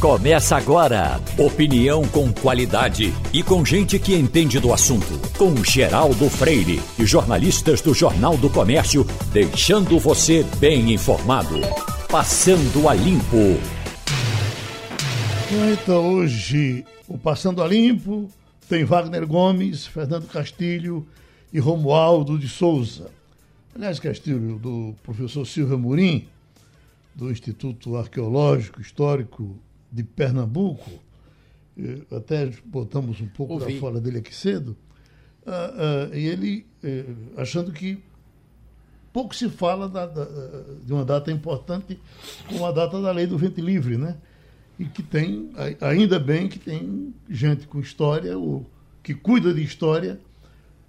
Começa agora. Opinião com qualidade e com gente que entende do assunto. Com Geraldo Freire e jornalistas do Jornal do Comércio, deixando você bem informado. Passando a Limpo. Então, hoje, o Passando a Limpo tem Wagner Gomes, Fernando Castilho e Romualdo de Souza. Aliás, Castilho, do professor Silvio Amorim, do Instituto Arqueológico Histórico de Pernambuco, até botamos um pouco Ouvi. da fora dele aqui cedo, uh, uh, e ele uh, achando que pouco se fala da, da, de uma data importante como a data da lei do vento livre, né? E que tem, ainda bem que tem gente com história, ou que cuida de história,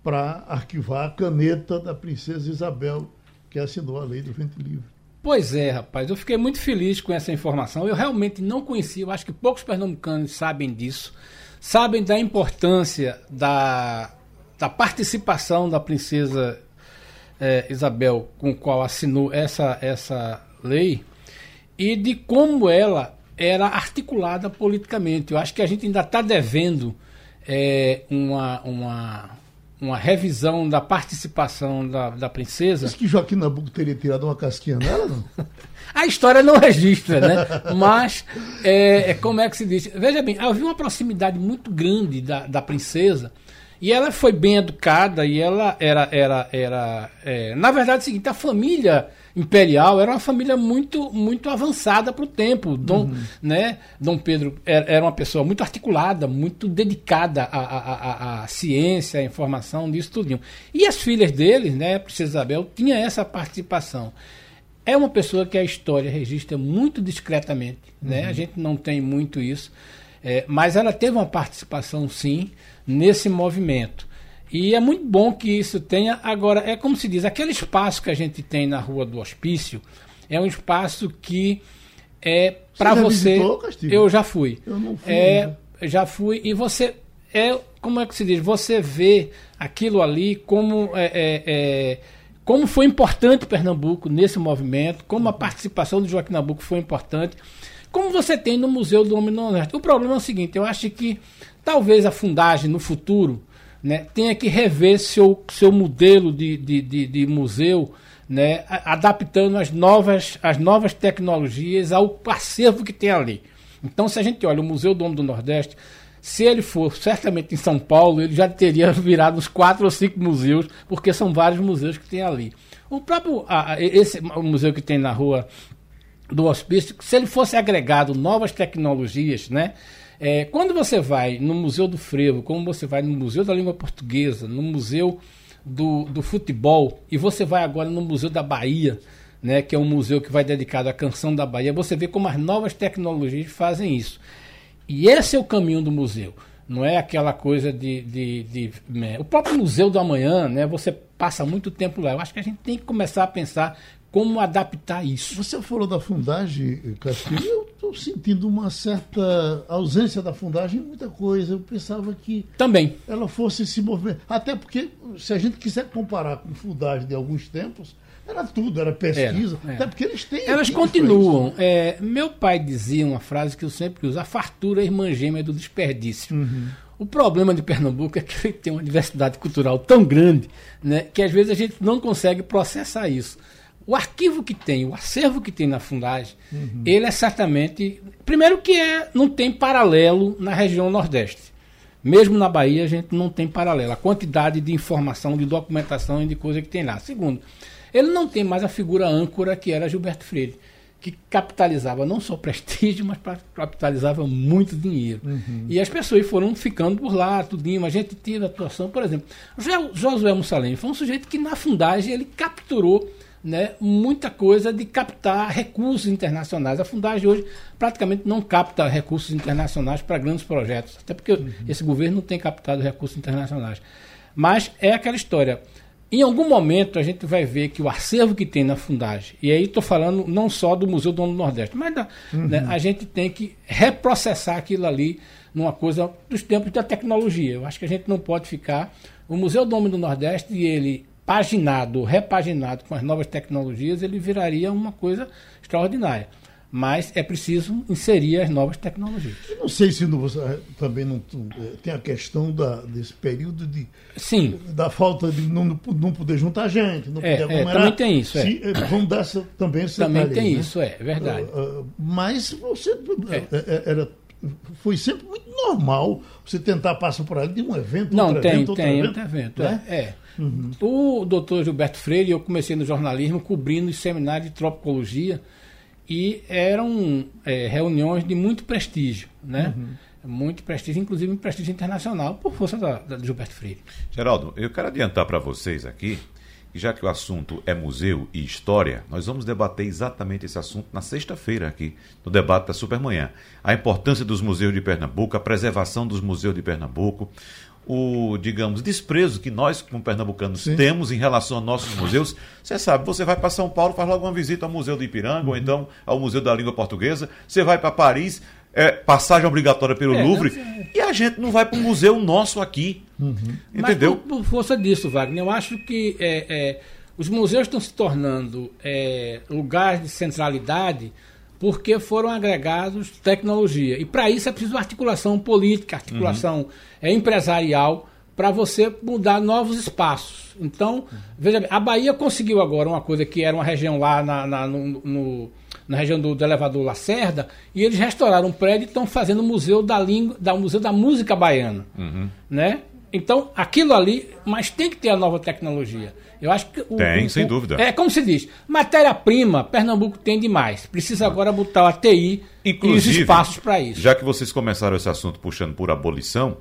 para arquivar a caneta da princesa Isabel, que assinou a lei do vento livre. Pois é, rapaz, eu fiquei muito feliz com essa informação. Eu realmente não conhecia, eu acho que poucos pernambucanos sabem disso, sabem da importância da, da participação da princesa é, Isabel, com qual assinou essa, essa lei, e de como ela era articulada politicamente. Eu acho que a gente ainda está devendo é, uma, uma, uma revisão da participação da, da princesa. Diz que Joaquim Nabuco teria tirado uma casquinha nela, não? A história não registra, né? Mas, é, é, como é que se diz? Veja bem, havia uma proximidade muito grande da, da princesa e ela foi bem educada e ela era. era, era é, na verdade, é o seguinte: a família imperial era uma família muito muito avançada para o tempo. Dom, uhum. né, Dom Pedro era, uma pessoa muito articulada, muito dedicada à, à, à, à ciência, à informação, disso tudo. E as filhas dele, né, a Princesa Isabel, tinha essa participação. É uma pessoa que a história registra muito discretamente, né? A uhum. gente não tem muito isso, é, mas ela teve uma participação, sim, nesse movimento. E é muito bom que isso tenha. Agora, é como se diz, aquele espaço que a gente tem na Rua do Hospício é um espaço que é para você. Visitou, eu já fui. Eu não fui. É, já fui. E você. É, como é que se diz? Você vê aquilo ali como. É, é, é como foi importante Pernambuco nesse movimento, como a participação do Joaquim Nabuco foi importante, como você tem no Museu do Homem no Nordeste. O problema é o seguinte, eu acho que talvez a fundagem no futuro né, tenha que rever seu, seu modelo de, de, de, de museu, né, adaptando as novas, as novas tecnologias ao acervo que tem ali. Então, se a gente olha o Museu do Homem do Nordeste, se ele for certamente em São Paulo, ele já teria virado uns quatro ou cinco museus, porque são vários museus que tem ali. O próprio a, esse museu que tem na rua do hospício, se ele fosse agregado novas tecnologias, né? É, quando você vai no Museu do Frevo, como você vai no Museu da Língua Portuguesa, no Museu do, do Futebol, e você vai agora no Museu da Bahia, né, que é um museu que vai dedicado à canção da Bahia, você vê como as novas tecnologias fazem isso. E esse é o caminho do museu. Não é aquela coisa de. de, de né, o próprio Museu do Amanhã, né, você passa muito tempo lá. Eu acho que a gente tem que começar a pensar como adaptar isso. Você falou da fundagem, Castilho, eu estou sentindo uma certa ausência da fundagem em muita coisa. Eu pensava que também ela fosse se mover. Até porque, se a gente quiser comparar com fundagem de alguns tempos, era tudo, era pesquisa. Era, Até porque eles têm. Elas continuam. É, meu pai dizia uma frase que eu sempre uso: a fartura é irmã gêmea do desperdício. Uhum. O problema de Pernambuco é que ele tem uma diversidade cultural tão grande né, que às vezes a gente não consegue processar isso. O arquivo que tem, o acervo que tem na fundagem, uhum. ele é certamente. Primeiro que é, não tem paralelo na região Nordeste. Mesmo na Bahia, a gente não tem paralelo. A quantidade de informação, de documentação e de coisa que tem lá. Segundo, ele não tem mais a figura âncora que era Gilberto Freire, que capitalizava não só prestígio, mas capitalizava muito dinheiro. Uhum. E as pessoas foram ficando por lá, tudinho. A gente teve atuação, por exemplo, Josué Mussalem foi um sujeito que na fundagem ele capturou né, muita coisa de captar recursos internacionais. A Fundagem hoje praticamente não capta recursos internacionais para grandes projetos, até porque uhum. esse governo não tem captado recursos internacionais. Mas é aquela história. Em algum momento a gente vai ver que o acervo que tem na Fundagem, e aí estou falando não só do Museu do Nordeste, mas da, uhum. né, a gente tem que reprocessar aquilo ali numa coisa dos tempos da tecnologia. Eu acho que a gente não pode ficar. O Museu do Homem do Nordeste, ele paginado, repaginado com as novas tecnologias, ele viraria uma coisa extraordinária. mas é preciso inserir as novas tecnologias. Eu não sei se não, você também não eh, tem a questão da, desse período de Sim. da falta de não, não poder juntar gente, não é, poder aglomerar. É, também tem isso. Se, é. Vamos dar essa, também esse Também detalhe, tem né? isso, é, é verdade. Mas você é. era foi sempre muito normal você tentar passar por ali de um evento, Não, outro tem, evento, tem, evento, outro evento. né? É. Uhum. O doutor Gilberto Freire, eu comecei no jornalismo cobrindo os seminários de tropicologia e eram é, reuniões de muito prestígio, né? Uhum. Muito prestígio, inclusive um prestígio internacional, por força da, da Gilberto Freire. Geraldo, eu quero adiantar para vocês aqui que já que o assunto é museu e história, nós vamos debater exatamente esse assunto na sexta-feira aqui, no debate da Supermanhã. A importância dos museus de Pernambuco, a preservação dos museus de Pernambuco, o, digamos, desprezo que nós, como pernambucanos, Sim. temos em relação aos nossos museus. Você sabe, você vai para São Paulo, faz logo uma visita ao Museu do Ipiranga, uhum. ou então ao Museu da Língua Portuguesa. Você vai para Paris, é, passagem obrigatória pelo é, Louvre, e a gente não vai para um museu nosso aqui. Uhum. Entendeu? Mas por, por, força disso, Wagner, eu acho que é, é, os museus estão se tornando é, lugares de centralidade porque foram agregados tecnologia. E para isso é preciso articulação política, articulação uhum. empresarial, para você mudar novos espaços. Então, veja bem, a Bahia conseguiu agora uma coisa que era uma região lá na, na, no, no, na região do, do, elevador Lacerda, e eles restauraram um prédio e estão fazendo o museu da língua, da museu da música baiana, uhum. né? Então, aquilo ali, mas tem que ter a nova tecnologia. Eu acho que o, tem, o, sem dúvida. É como se diz, matéria-prima, Pernambuco tem demais. Precisa agora botar a TI Inclusive, e os espaços para isso. Já que vocês começaram esse assunto puxando por abolição,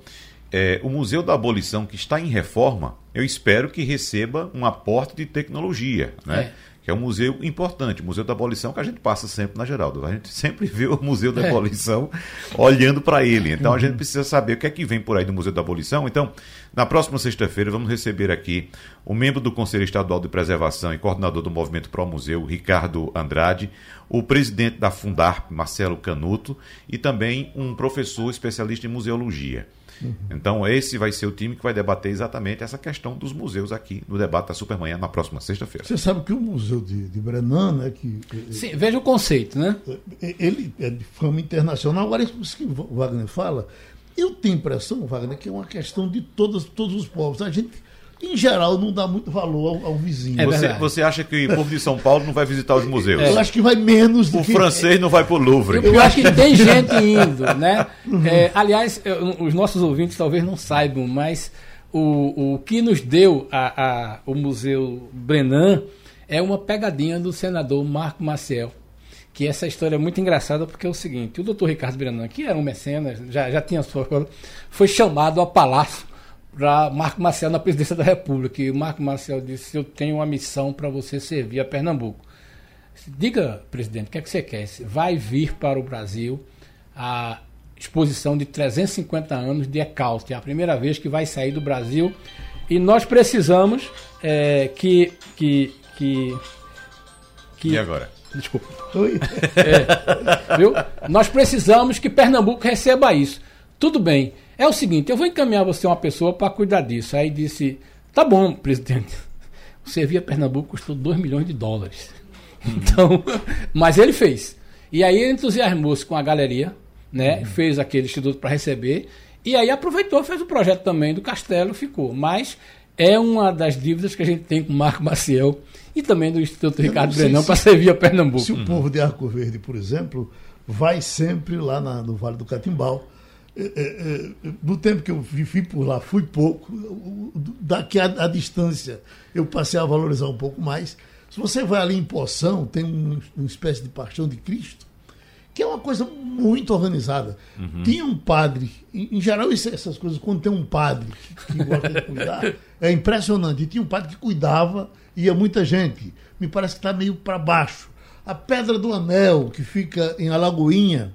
é, o Museu da Abolição, que está em reforma, eu espero que receba um aporte de tecnologia, né? É que é um museu importante, o Museu da Abolição, que a gente passa sempre na Geraldo. A gente sempre vê o Museu da é. Abolição é. olhando para ele. Então a gente precisa saber o que é que vem por aí do Museu da Abolição. Então, na próxima sexta-feira, vamos receber aqui o membro do Conselho Estadual de Preservação e coordenador do Movimento Pro Museu, Ricardo Andrade, o presidente da Fundarp, Marcelo Canuto, e também um professor especialista em museologia. Uhum. Então, esse vai ser o time que vai debater exatamente essa questão dos museus aqui no debate da Supermanhã na próxima sexta-feira. Você sabe que o Museu de, de Brenan, né, que. Sim, veja o conceito, né? É, ele é de fama internacional. Agora, isso que o Wagner fala, eu tenho a impressão, Wagner, que é uma questão de todos, todos os povos. A gente em geral, não dá muito valor ao, ao vizinho. É você, você, acha que o povo de São Paulo não vai visitar os museus? Eu acho que vai menos do o que... francês não vai para o Louvre. Eu, eu acho que tem gente indo, né? Uhum. É, aliás, os nossos ouvintes talvez não saibam, mas o, o que nos deu a, a, o Museu Brenan é uma pegadinha do senador Marco Maciel que essa história é muito engraçada porque é o seguinte, o doutor Ricardo Brenan, que era um mecenas, já, já tinha sua foi chamado ao palácio para Marco Marcel na presidência da República. E o Marco Marcel disse: Eu tenho uma missão para você servir a Pernambuco. Diga, presidente, o que é que você quer? Vai vir para o Brasil a exposição de 350 anos de Ecaute. É a primeira vez que vai sair do Brasil. E nós precisamos é, que, que, que, que. E agora? Desculpa. É, viu? Nós precisamos que Pernambuco receba isso. Tudo bem. É o seguinte, eu vou encaminhar você uma pessoa para cuidar disso. Aí disse, tá bom, presidente. O Servia Pernambuco custou 2 milhões de dólares. Então, mas ele fez. E aí ele entusiasmou-se com a galeria, né? Uhum. Fez aquele instituto para receber. E aí aproveitou, fez o projeto também do castelo, ficou. Mas é uma das dívidas que a gente tem com o Marco Maciel e também do Instituto Ricardo Brenão para servir a Pernambuco. Se o povo de Arco Verde, por exemplo, vai sempre lá na, no Vale do Catimbau é, é, é, no tempo que eu vivi por lá, fui pouco. Daqui à, distância, eu passei a valorizar um pouco mais. Se você vai ali em Poção, tem um, uma espécie de Paixão de Cristo, que é uma coisa muito organizada. Uhum. Tinha um padre, em, em geral, isso, essas coisas, quando tem um padre que, que gosta de cuidar, é impressionante. E tinha um padre que cuidava, ia muita gente. Me parece que está meio para baixo. A Pedra do Anel, que fica em Alagoinha,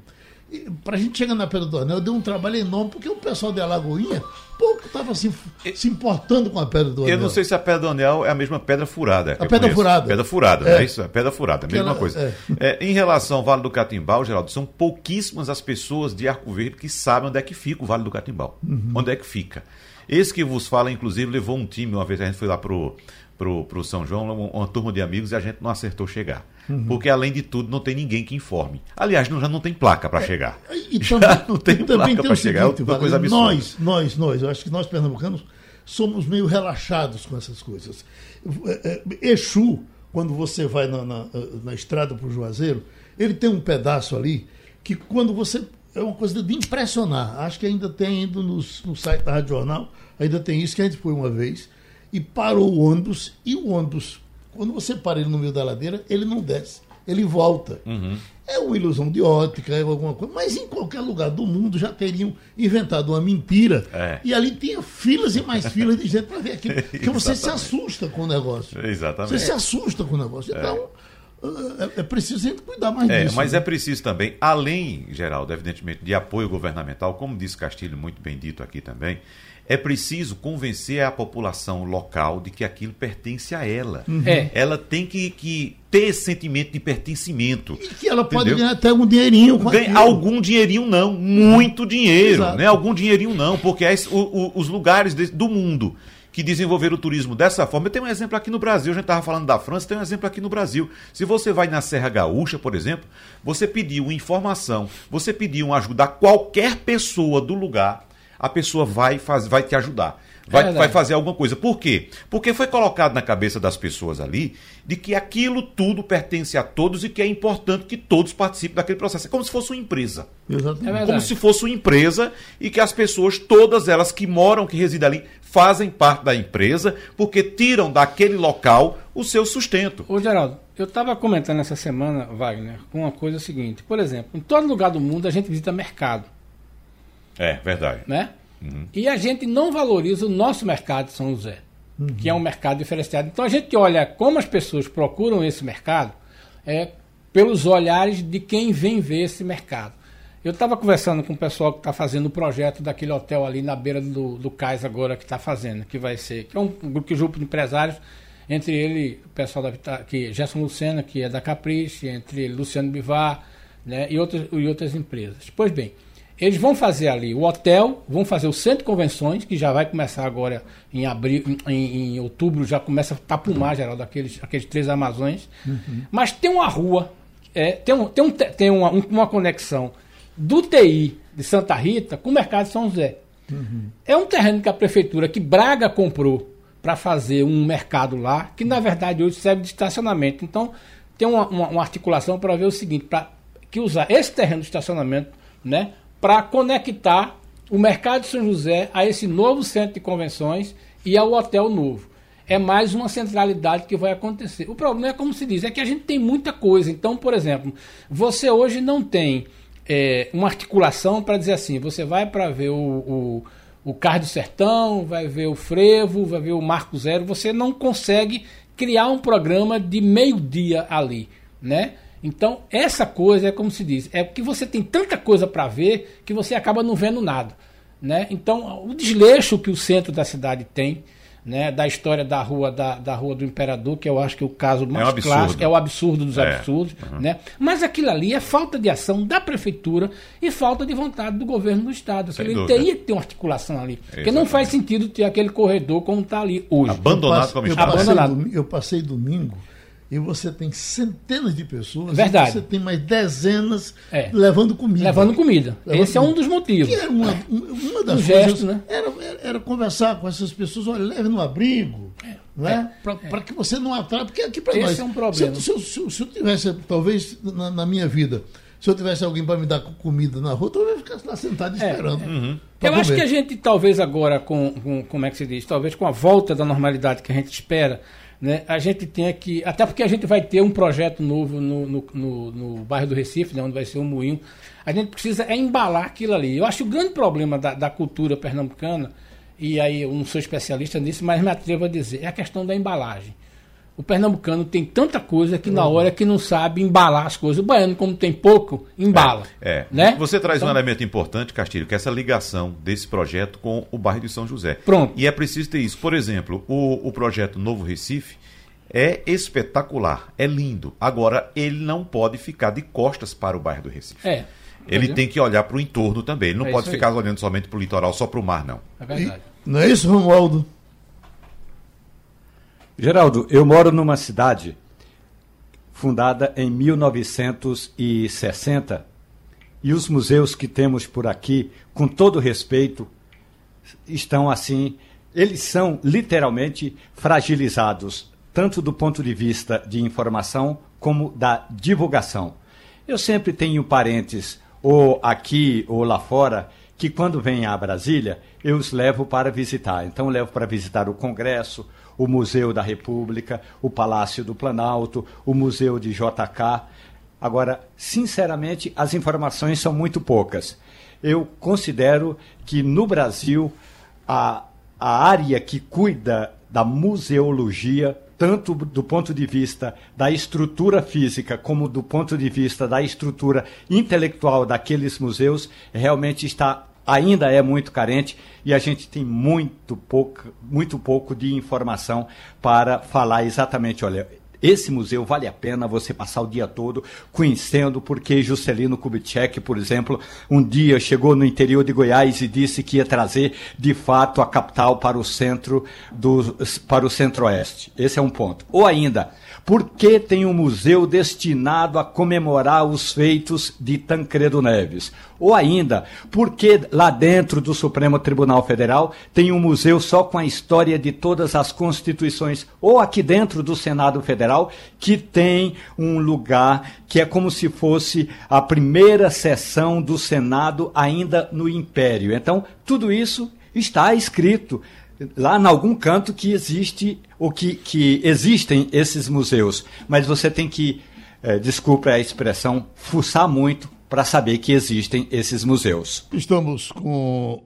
para a gente chegar na Pedra do Anel, deu um trabalho enorme, porque o pessoal de Alagoinha pouco estava se, se importando com a Pedra do Anel. Eu não sei se a Pedra do Anel é a mesma pedra furada. A Pedra conheço. Furada. Pedra Furada, é, é isso? A Pedra Furada, a mesma ela, coisa. É. É, em relação ao Vale do Catimbau, Geraldo, são pouquíssimas as pessoas de Arco Verde que sabem onde é que fica o Vale do Catimbau. Uhum. Onde é que fica. Esse que vos fala, inclusive, levou um time, uma vez a gente foi lá pro, pro, pro São João, uma, uma turma de amigos, e a gente não acertou chegar. Uhum. Porque, além de tudo, não tem ninguém que informe. Aliás, não, já não tem placa para é, chegar. E também, não tem placa para chegar. Seguinte, é uma coisa absurda. Nós, nós, nós, eu acho que nós pernambucanos somos meio relaxados com essas coisas. É, é, Exu, quando você vai na, na, na estrada para o Juazeiro, ele tem um pedaço ali que quando você. É uma coisa de impressionar. Acho que ainda tem indo no, no site da Rádio Jornal, ainda tem isso, que a gente foi uma vez, e parou o ônibus, e o ônibus, quando você para ele no meio da ladeira, ele não desce, ele volta. Uhum. É uma ilusão de ótica, é alguma coisa. Mas em qualquer lugar do mundo já teriam inventado uma mentira. É. E ali tinha filas e mais filas de gente para ver aquilo. Porque você se assusta com o negócio. Exatamente. Você se assusta com o negócio. Então. É, é preciso gente cuidar mais é, disso. Mas né? é preciso também, além, Geraldo, evidentemente, de apoio governamental, como disse Castilho, muito bem dito aqui também, é preciso convencer a população local de que aquilo pertence a ela. Uhum. É. Ela tem que, que ter esse sentimento de pertencimento. E que ela entendeu? pode ganhar até um dinheirinho. Com Ganha, algum dinheirinho não, muito dinheiro. Né? Algum dinheirinho não, porque é o, o, os lugares de, do mundo que desenvolveram o turismo dessa forma. Eu tenho um exemplo aqui no Brasil, a gente estava falando da França, tem um exemplo aqui no Brasil. Se você vai na Serra Gaúcha, por exemplo, você pediu informação, você pediu ajuda a qualquer pessoa do lugar, a pessoa vai, faz, vai te ajudar. Vai, é vai fazer alguma coisa. Por quê? Porque foi colocado na cabeça das pessoas ali de que aquilo tudo pertence a todos e que é importante que todos participem daquele processo. É como se fosse uma empresa. Exatamente. É como se fosse uma empresa e que as pessoas, todas elas que moram, que residem ali, fazem parte da empresa porque tiram daquele local o seu sustento. Ô, Geraldo, eu estava comentando essa semana, Wagner, com uma coisa seguinte. Por exemplo, em todo lugar do mundo a gente visita mercado. É, verdade. Né? Uhum. E a gente não valoriza o nosso mercado de São José, uhum. que é um mercado diferenciado. Então a gente olha como as pessoas procuram esse mercado é, pelos olhares de quem vem ver esse mercado. Eu estava conversando com o pessoal que está fazendo o projeto daquele hotel ali na beira do, do cais agora que está fazendo, que vai ser, que é um grupo, grupo de empresários, entre ele o pessoal da que Gerson Lucena, que é da Caprice, entre ele, Luciano Bivar, né, e, outras, e outras empresas. Pois bem, eles vão fazer ali o hotel, vão fazer o centro de convenções, que já vai começar agora em abril, em, em outubro, já começa a tapumar, geral, daqueles aqueles três Amazões. Uhum. Mas tem uma rua, é, tem, um, tem, um, tem uma, uma conexão do TI de Santa Rita com o mercado de São José. Uhum. É um terreno que a prefeitura, que Braga comprou para fazer um mercado lá, que na verdade hoje serve de estacionamento. Então, tem uma, uma, uma articulação para ver o seguinte, para que usar esse terreno de estacionamento, né, para conectar o mercado de São José a esse novo centro de convenções e ao hotel novo. É mais uma centralidade que vai acontecer. O problema é como se diz, é que a gente tem muita coisa. Então, por exemplo, você hoje não tem é, uma articulação para dizer assim, você vai para ver o, o, o Carro do Sertão, vai ver o Frevo, vai ver o Marco Zero, você não consegue criar um programa de meio-dia ali, né? Então, essa coisa é como se diz, é que você tem tanta coisa para ver que você acaba não vendo nada. Né? Então, o desleixo que o centro da cidade tem, né, da história da rua da, da rua do imperador, que eu acho que é o caso mais é um clássico, é o absurdo dos é. absurdos, uhum. né? Mas aquilo ali é falta de ação da prefeitura e falta de vontade do governo do estado. Ele teria que ter uma articulação ali, Exatamente. porque não faz sentido ter aquele corredor como está ali hoje. Abandonado como está. Abandonado. Eu passei domingo e você tem centenas de pessoas. Verdade. você tem mais dezenas é. levando comida. Levando comida. Levando Esse comida. é um dos motivos. Que era uma, uma das um coisas. Gesto, né? Era, era, era, conversar com essas pessoas, olha, leve no abrigo. É. Não é? Para é. que você não atraia. Porque aqui para nós. Esse é um problema. Se, se, se, se eu tivesse, talvez, na, na, minha vida, se eu tivesse alguém para me dar comida na rua, eu ia ficar lá sentado é, esperando. É. Uhum. Eu comer. acho que a gente, talvez agora, com, com, como é que se diz? Talvez com a volta da normalidade que a gente espera né, a gente tem que. Até porque a gente vai ter um projeto novo no, no, no, no bairro do Recife, né, onde vai ser um moinho. A gente precisa é embalar aquilo ali. Eu acho que o grande problema da, da cultura pernambucana, e aí eu não sou especialista nisso, mas me atrevo a dizer, é a questão da embalagem. O pernambucano tem tanta coisa que na uhum. hora que não sabe embalar as coisas. O baiano, como tem pouco, embala. É. é. Né? Você traz então, um elemento importante, Castilho, que é essa ligação desse projeto com o bairro de São José. Pronto. E é preciso ter isso. Por exemplo, o, o projeto Novo Recife é espetacular, é lindo. Agora, ele não pode ficar de costas para o bairro do Recife. É. Ele tem que olhar para o entorno também. Ele não é pode ficar aí. olhando somente para o litoral, só para o mar, não. É verdade. E, não é isso, Romualdo? Geraldo, eu moro numa cidade fundada em 1960. E os museus que temos por aqui, com todo respeito, estão assim, eles são literalmente fragilizados, tanto do ponto de vista de informação como da divulgação. Eu sempre tenho parentes, ou aqui ou lá fora, que quando vêm a Brasília, eu os levo para visitar. Então, levo para visitar o Congresso, o Museu da República, o Palácio do Planalto, o Museu de JK. Agora, sinceramente, as informações são muito poucas. Eu considero que no Brasil a, a área que cuida da museologia, tanto do ponto de vista da estrutura física como do ponto de vista da estrutura intelectual daqueles museus, realmente está ainda é muito carente e a gente tem muito pouco, muito pouco de informação para falar exatamente, olha, esse museu vale a pena você passar o dia todo conhecendo, porque Juscelino Kubitschek, por exemplo, um dia chegou no interior de Goiás e disse que ia trazer, de fato, a capital para o centro do, para o centro-oeste. Esse é um ponto. Ou ainda, por que tem um museu destinado a comemorar os feitos de Tancredo Neves? Ou ainda, por que lá dentro do Supremo Tribunal Federal tem um museu só com a história de todas as constituições? Ou aqui dentro do Senado Federal, que tem um lugar que é como se fosse a primeira sessão do Senado ainda no Império. Então, tudo isso está escrito lá em algum canto que existe o que, que existem esses museus, mas você tem que, é, desculpe a expressão, fuçar muito para saber que existem esses museus. Estamos com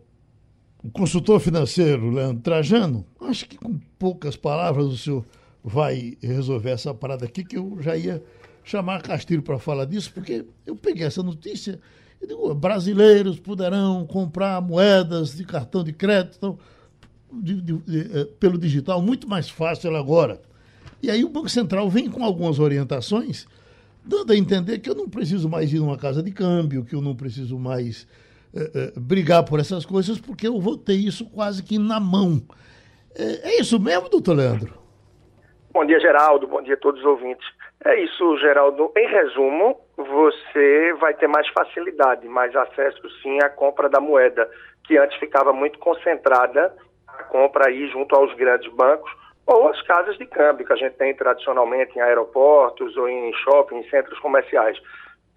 o consultor financeiro Leandro Trajano. Acho que com poucas palavras o senhor vai resolver essa parada aqui, que eu já ia chamar Castilho para falar disso, porque eu peguei essa notícia e digo, brasileiros poderão comprar moedas de cartão de crédito. Então, de, de, de, eh, pelo digital muito mais fácil agora. E aí o Banco Central vem com algumas orientações, dando a entender que eu não preciso mais ir numa casa de câmbio, que eu não preciso mais eh, eh, brigar por essas coisas, porque eu vou ter isso quase que na mão. É, é isso mesmo, doutor Leandro? Bom dia, Geraldo. Bom dia a todos os ouvintes. É isso, Geraldo. Em resumo, você vai ter mais facilidade, mais acesso, sim, à compra da moeda, que antes ficava muito concentrada a compra aí junto aos grandes bancos ou as casas de câmbio que a gente tem tradicionalmente em aeroportos ou em shopping, em centros comerciais.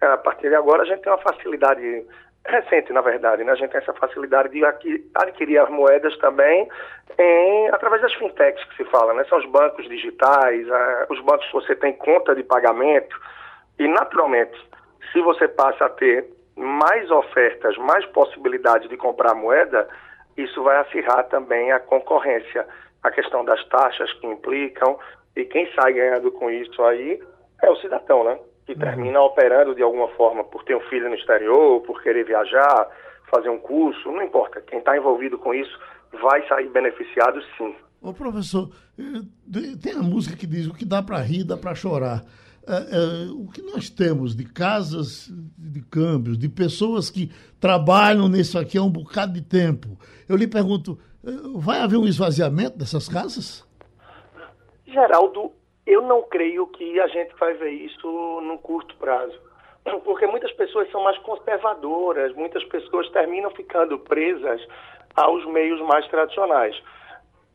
A partir de agora a gente tem uma facilidade recente, na verdade, né? A gente tem essa facilidade de adquirir as moedas também em, através das fintechs que se fala, né? São os bancos digitais, os bancos que você tem conta de pagamento e, naturalmente, se você passa a ter mais ofertas, mais possibilidades de comprar moeda, isso vai acirrar também a concorrência, a questão das taxas que implicam, e quem sai ganhando com isso aí é o cidadão, né? Que uhum. termina operando de alguma forma por ter um filho no exterior, por querer viajar, fazer um curso, não importa. Quem está envolvido com isso vai sair beneficiado sim. Ô professor, eh, tem a música que diz o que dá para rir, dá para chorar. É, é, o que nós temos de casas de câmbios, de pessoas que trabalham nisso aqui há um bocado de tempo. Eu lhe pergunto, vai haver um esvaziamento dessas casas? Geraldo, eu não creio que a gente vai ver isso num curto prazo. Porque muitas pessoas são mais conservadoras, muitas pessoas terminam ficando presas aos meios mais tradicionais.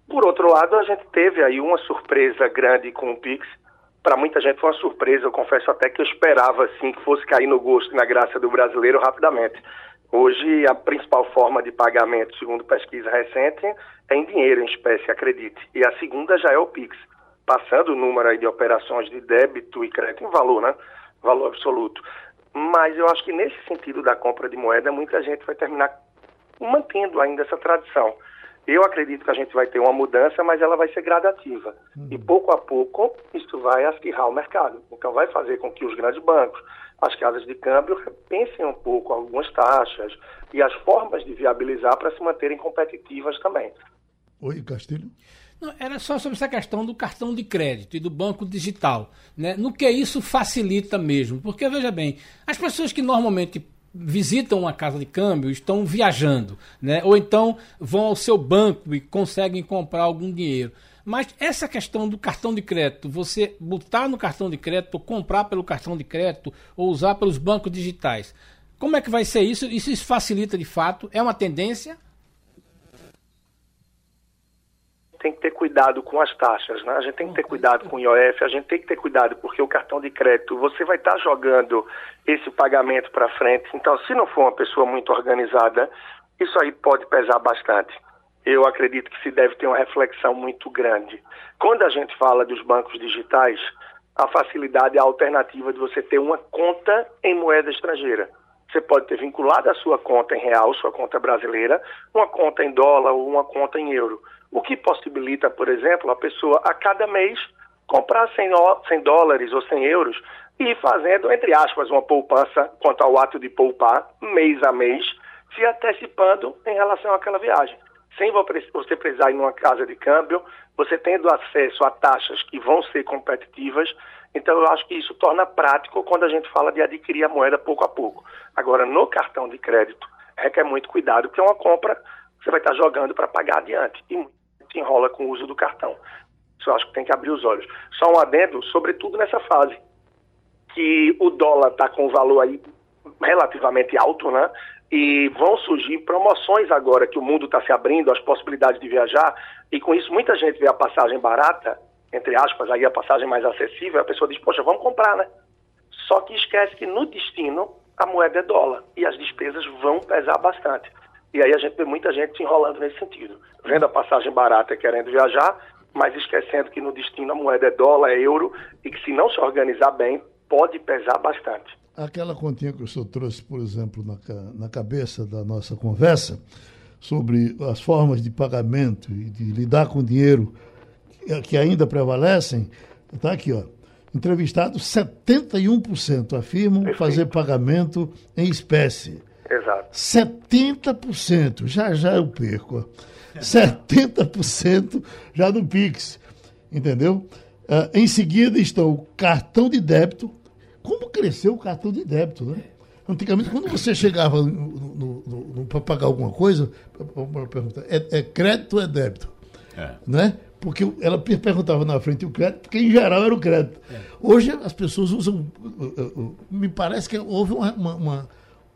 Por outro lado, a gente teve aí uma surpresa grande com o Pix, para muita gente foi uma surpresa. Eu confesso até que eu esperava assim que fosse cair no gosto e na graça do brasileiro rapidamente. Hoje, a principal forma de pagamento, segundo pesquisa recente, é em dinheiro, em espécie, acredite. E a segunda já é o Pix, passando o número aí de operações de débito e crédito em valor, né? Valor absoluto. Mas eu acho que nesse sentido da compra de moeda, muita gente vai terminar mantendo ainda essa tradição. Eu acredito que a gente vai ter uma mudança, mas ela vai ser gradativa. Uhum. E pouco a pouco isso vai acirrar o mercado. Então vai fazer com que os grandes bancos, as casas de câmbio repensem um pouco algumas taxas e as formas de viabilizar para se manterem competitivas também. Oi, Castilho. Não, era só sobre essa questão do cartão de crédito e do banco digital. Né? No que isso facilita mesmo. Porque, veja bem, as pessoas que normalmente visitam uma casa de câmbio estão viajando, né? ou então vão ao seu banco e conseguem comprar algum dinheiro. Mas essa questão do cartão de crédito, você botar no cartão de crédito, comprar pelo cartão de crédito, ou usar pelos bancos digitais, como é que vai ser isso? Isso, facilita de fato? É uma tendência? tem que ter cuidado com as taxas, né? A gente tem que ter cuidado com o IOF, a gente tem que ter cuidado porque o cartão de crédito, você vai estar tá jogando esse pagamento para frente. Então, se não for uma pessoa muito organizada, isso aí pode pesar bastante. Eu acredito que se deve ter uma reflexão muito grande. Quando a gente fala dos bancos digitais, a facilidade a alternativa de você ter uma conta em moeda estrangeira. Você pode ter vinculado a sua conta em real, sua conta brasileira, uma conta em dólar ou uma conta em euro. O que possibilita, por exemplo, a pessoa a cada mês comprar 100, 100 dólares ou 100 euros e ir fazendo, entre aspas, uma poupança quanto ao ato de poupar, mês a mês, se antecipando em relação àquela viagem. Sem você precisar ir numa casa de câmbio, você tendo acesso a taxas que vão ser competitivas. Então, eu acho que isso torna prático quando a gente fala de adquirir a moeda pouco a pouco. Agora, no cartão de crédito, requer muito cuidado, porque é uma compra você vai estar jogando para pagar adiante. E se enrola com o uso do cartão. Isso eu acho que tem que abrir os olhos. Só um adendo, sobretudo nessa fase, que o dólar está com um valor aí relativamente alto, né? E vão surgir promoções agora que o mundo está se abrindo, as possibilidades de viajar, e com isso muita gente vê a passagem barata, entre aspas, aí a passagem mais acessível, a pessoa diz, poxa, vamos comprar, né? Só que esquece que no destino a moeda é dólar e as despesas vão pesar bastante. E aí a gente vê muita gente se enrolando nesse sentido. Vendo a passagem barata e querendo viajar, mas esquecendo que no destino a moeda é dólar, é euro, e que se não se organizar bem, pode pesar bastante. Aquela continha que o senhor trouxe, por exemplo, na, na cabeça da nossa conversa, sobre as formas de pagamento e de lidar com dinheiro que, que ainda prevalecem, está aqui, ó. Entrevistados, 71% afirmam Perfeito. fazer pagamento em espécie. Exato. 70%, já já eu perco. 70% já no Pix, entendeu? Uh, em seguida estão o cartão de débito. Como cresceu o cartão de débito, né? Antigamente, quando você chegava para pagar alguma coisa, é, é crédito ou é débito? É. Né? Porque ela perguntava na frente o crédito, porque em geral era o crédito. É. Hoje as pessoas usam. Me parece que houve uma, uma, uma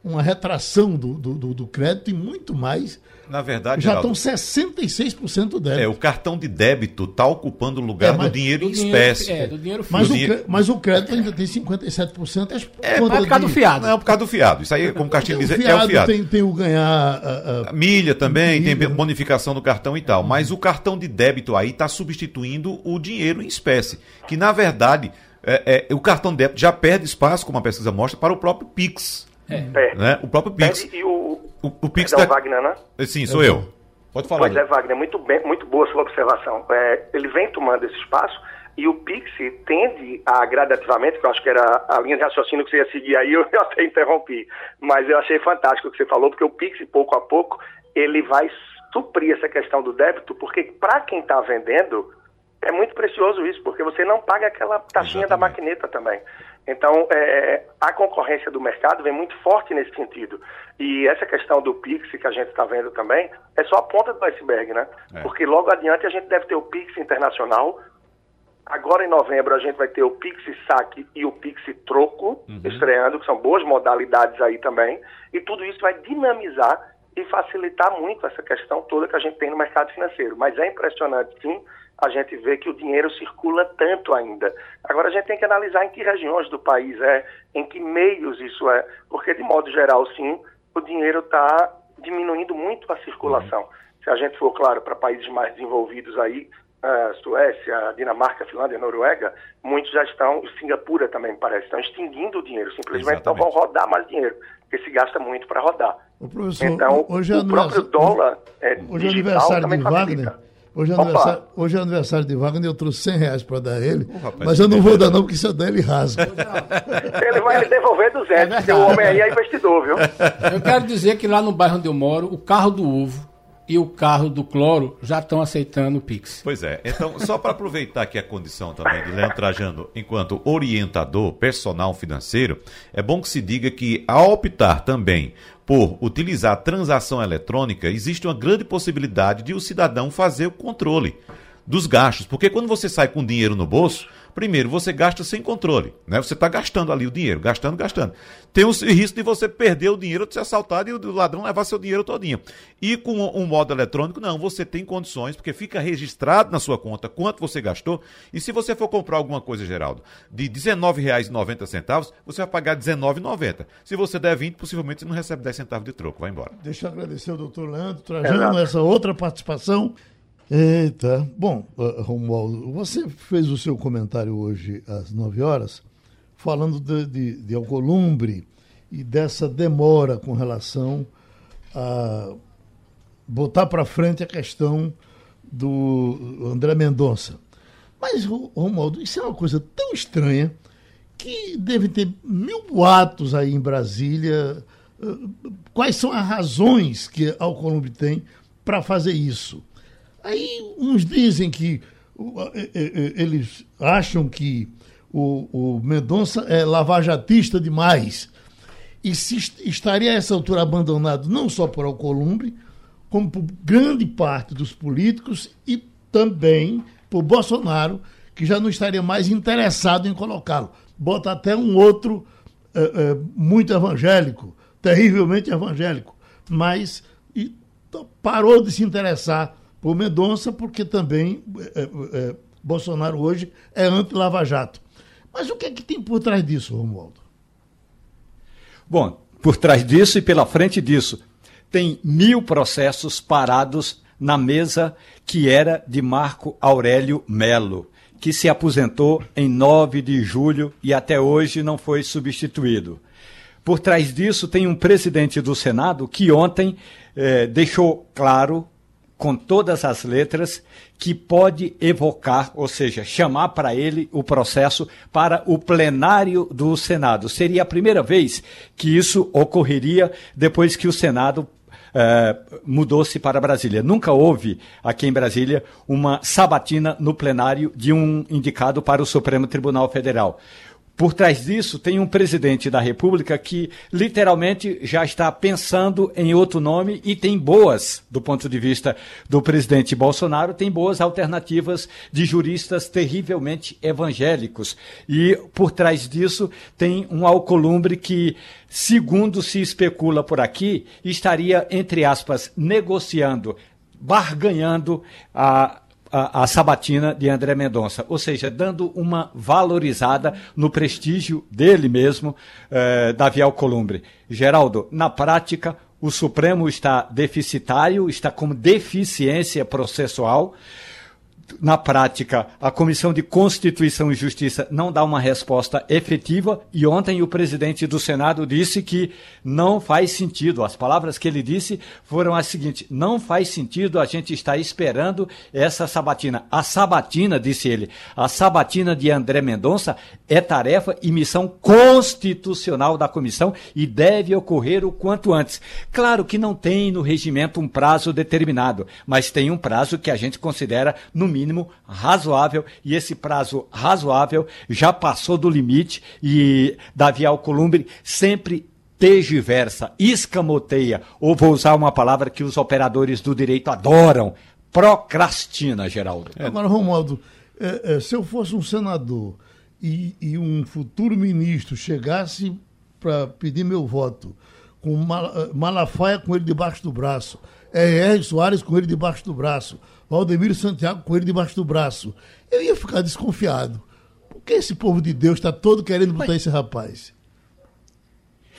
uma retração do, do, do, crédito e muito mais. Na verdade, já Geraldo, estão 66% do débito. É, o cartão de débito está ocupando o lugar é, do dinheiro em espécie. É, do dinheiro mas, do o, dinheiro... mas o crédito ainda tem 57%. É, é por causa do fiado. Não, é por causa do fiado. Isso aí, como o Castilho diz, é o fiado. Tem, tem o ganhar. A, a... milha também, milha. tem bonificação do cartão e tal. Mas o cartão de débito aí está substituindo o dinheiro em espécie. Que, na verdade, é, é, o cartão de débito já perde espaço, como a pesquisa mostra, para o próprio Pix. É. Né? O próprio Pix. e o, o, o Pix da... Wagner, né? Sim, sou eu. Pode falar. Pois é, Wagner, muito, bem, muito boa sua observação. É, ele vem tomando esse espaço e o Pix tende a gradativamente, que eu acho que era a linha de raciocínio que você ia seguir aí, eu até interrompi. Mas eu achei fantástico o que você falou, porque o Pix, pouco a pouco, ele vai suprir essa questão do débito, porque para quem está vendendo, é muito precioso isso, porque você não paga aquela taxinha Exatamente. da maquineta também. Então, é, a concorrência do mercado vem muito forte nesse sentido. E essa questão do Pix que a gente está vendo também é só a ponta do iceberg, né? É. Porque logo adiante a gente deve ter o Pix internacional. Agora em novembro a gente vai ter o Pix Saque e o Pix Troco uhum. estreando, que são boas modalidades aí também. E tudo isso vai dinamizar e facilitar muito essa questão toda que a gente tem no mercado financeiro. Mas é impressionante, sim, a gente vê que o dinheiro circula tanto ainda. Agora a gente tem que analisar em que regiões do país é, em que meios isso é, porque de modo geral, sim, o dinheiro está diminuindo muito a circulação. Uhum. Se a gente for, claro, para países mais desenvolvidos aí, uh, Suécia, Dinamarca, Finlândia, Noruega, muitos já estão, Singapura também parece, estão extinguindo o dinheiro, simplesmente Exatamente. não vão rodar mais dinheiro, porque se gasta muito para rodar. então, hoje é o próprio dólar é, hoje é aniversário de Wagner. Hoje é, aniversário, hoje é aniversário de Wagner, eu trouxe 100 reais para dar ele, oh, rapaz, mas eu não vou dar não, porque se eu der ele rasga. ele vai lhe devolver 200, é porque o homem aí é investidor, viu? Eu quero dizer que lá no bairro onde eu moro, o carro do ovo e o carro do cloro já estão aceitando o Pix. Pois é. Então, só para aproveitar aqui a condição também de Leandro Trajano enquanto orientador personal financeiro, é bom que se diga que ao optar também por utilizar transação eletrônica, existe uma grande possibilidade de o cidadão fazer o controle dos gastos. Porque quando você sai com dinheiro no bolso, primeiro, você gasta sem controle. Né? Você está gastando ali o dinheiro, gastando, gastando. Tem o risco de você perder o dinheiro, de ser assaltado e o ladrão levar seu dinheiro todinho. E com um modo eletrônico, não, você tem condições, porque fica registrado na sua conta quanto você gastou. E se você for comprar alguma coisa, Geraldo, de R$19,90, você vai pagar R$19,90. Se você der 20, possivelmente você não recebe 10 centavos de troco. Vai embora. Deixa eu agradecer ao doutor Leandro Trajano essa outra participação. Eita. Bom, uh, Romualdo, você fez o seu comentário hoje às 9 horas, falando de, de, de Alcolumbre e dessa demora com relação a botar para frente a questão do André Mendonça. Mas, Romualdo, isso é uma coisa tão estranha que deve ter mil atos aí em Brasília. Quais são as razões que Alcolumbre tem para fazer isso? Aí uns dizem que eles acham que o, o Mendonça é lavajatista demais e se estaria a essa altura abandonado não só por Alcolumbre, como por grande parte dos políticos e também por Bolsonaro, que já não estaria mais interessado em colocá-lo. Bota até um outro é, é, muito evangélico, terrivelmente evangélico, mas e, parou de se interessar por Mendonça, porque também é, é, Bolsonaro hoje é anti-Lava Jato. Mas o que é que tem por trás disso, Romualdo? Bom, por trás disso e pela frente disso, tem mil processos parados na mesa que era de Marco Aurélio Melo, que se aposentou em 9 de julho e até hoje não foi substituído. Por trás disso, tem um presidente do Senado que ontem eh, deixou claro com todas as letras que pode evocar, ou seja, chamar para ele o processo para o plenário do Senado. Seria a primeira vez que isso ocorreria depois que o Senado Uh, mudou-se para Brasília. Nunca houve aqui em Brasília uma sabatina no plenário de um indicado para o Supremo Tribunal Federal. Por trás disso, tem um presidente da República que literalmente já está pensando em outro nome e tem boas, do ponto de vista do presidente Bolsonaro, tem boas alternativas de juristas terrivelmente evangélicos. E por trás disso, tem um alcolumbre que, segundo se especula por aqui, estaria, entre aspas, negociando, barganhando a a, a, sabatina de André Mendonça, ou seja, dando uma valorizada no prestígio dele mesmo, eh, Davi Alcolumbre. Geraldo, na prática, o Supremo está deficitário, está com deficiência processual na prática, a Comissão de Constituição e Justiça não dá uma resposta efetiva e ontem o presidente do Senado disse que não faz sentido. As palavras que ele disse foram as seguintes: não faz sentido a gente estar esperando essa sabatina. A sabatina, disse ele, a sabatina de André Mendonça é tarefa e missão constitucional da comissão e deve ocorrer o quanto antes. Claro que não tem no regimento um prazo determinado, mas tem um prazo que a gente considera no mínimo mínimo razoável e esse prazo razoável já passou do limite e Davi Alcolumbre sempre tegiversa, escamoteia, ou vou usar uma palavra que os operadores do direito adoram, procrastina, Geraldo. É. Agora, Romualdo, é, é, se eu fosse um senador e, e um futuro ministro chegasse para pedir meu voto com Malafaia com ele debaixo do braço, R. Soares com ele debaixo do braço, Valdemiro Santiago com ele debaixo do braço. Eu ia ficar desconfiado. Por que esse povo de Deus está todo querendo botar mas, esse rapaz?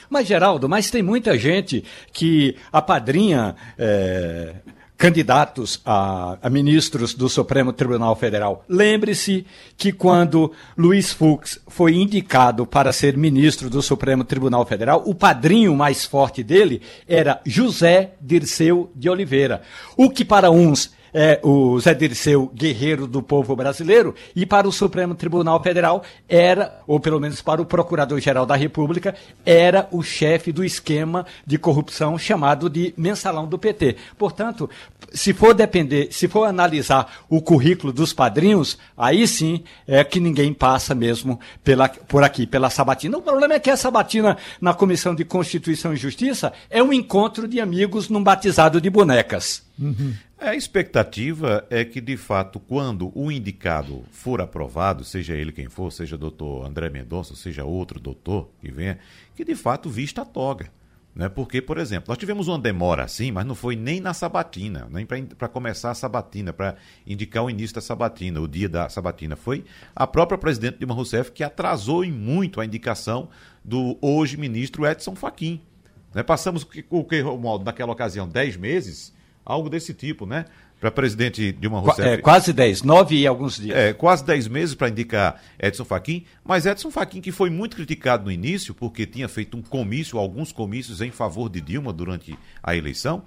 Mas, Geraldo, mas tem muita gente que apadrinha é, candidatos a, a, ministros do Supremo Tribunal Federal. Lembre-se que quando Luiz Fux foi indicado para ser ministro do Supremo Tribunal Federal, o padrinho mais forte dele era José Dirceu de Oliveira. O que para uns é, o Zé Dirceu, guerreiro do povo brasileiro, e para o Supremo Tribunal Federal era, ou pelo menos para o Procurador-Geral da República, era o chefe do esquema de corrupção chamado de mensalão do PT. Portanto, se for depender, se for analisar o currículo dos padrinhos, aí sim é que ninguém passa mesmo pela, por aqui, pela sabatina. O problema é que a sabatina na Comissão de Constituição e Justiça é um encontro de amigos num batizado de bonecas. Uhum. A expectativa é que, de fato, quando o indicado for aprovado, seja ele quem for, seja doutor André Mendonça, seja outro doutor que venha, que de fato vista a toga. Né? Porque, por exemplo, nós tivemos uma demora assim, mas não foi nem na sabatina, nem para começar a sabatina, para indicar o início da sabatina, o dia da sabatina. Foi a própria presidente Dilma Rousseff que atrasou em muito a indicação do hoje ministro Edson Fachin. Né? Passamos o que, Romualdo, naquela ocasião, 10 meses algo desse tipo, né? Para presidente Dilma Rousseff. É, quase 10, 9 e alguns dias. É, quase 10 meses para indicar Edson Fachin, mas Edson Fachin que foi muito criticado no início, porque tinha feito um comício, alguns comícios em favor de Dilma durante a eleição.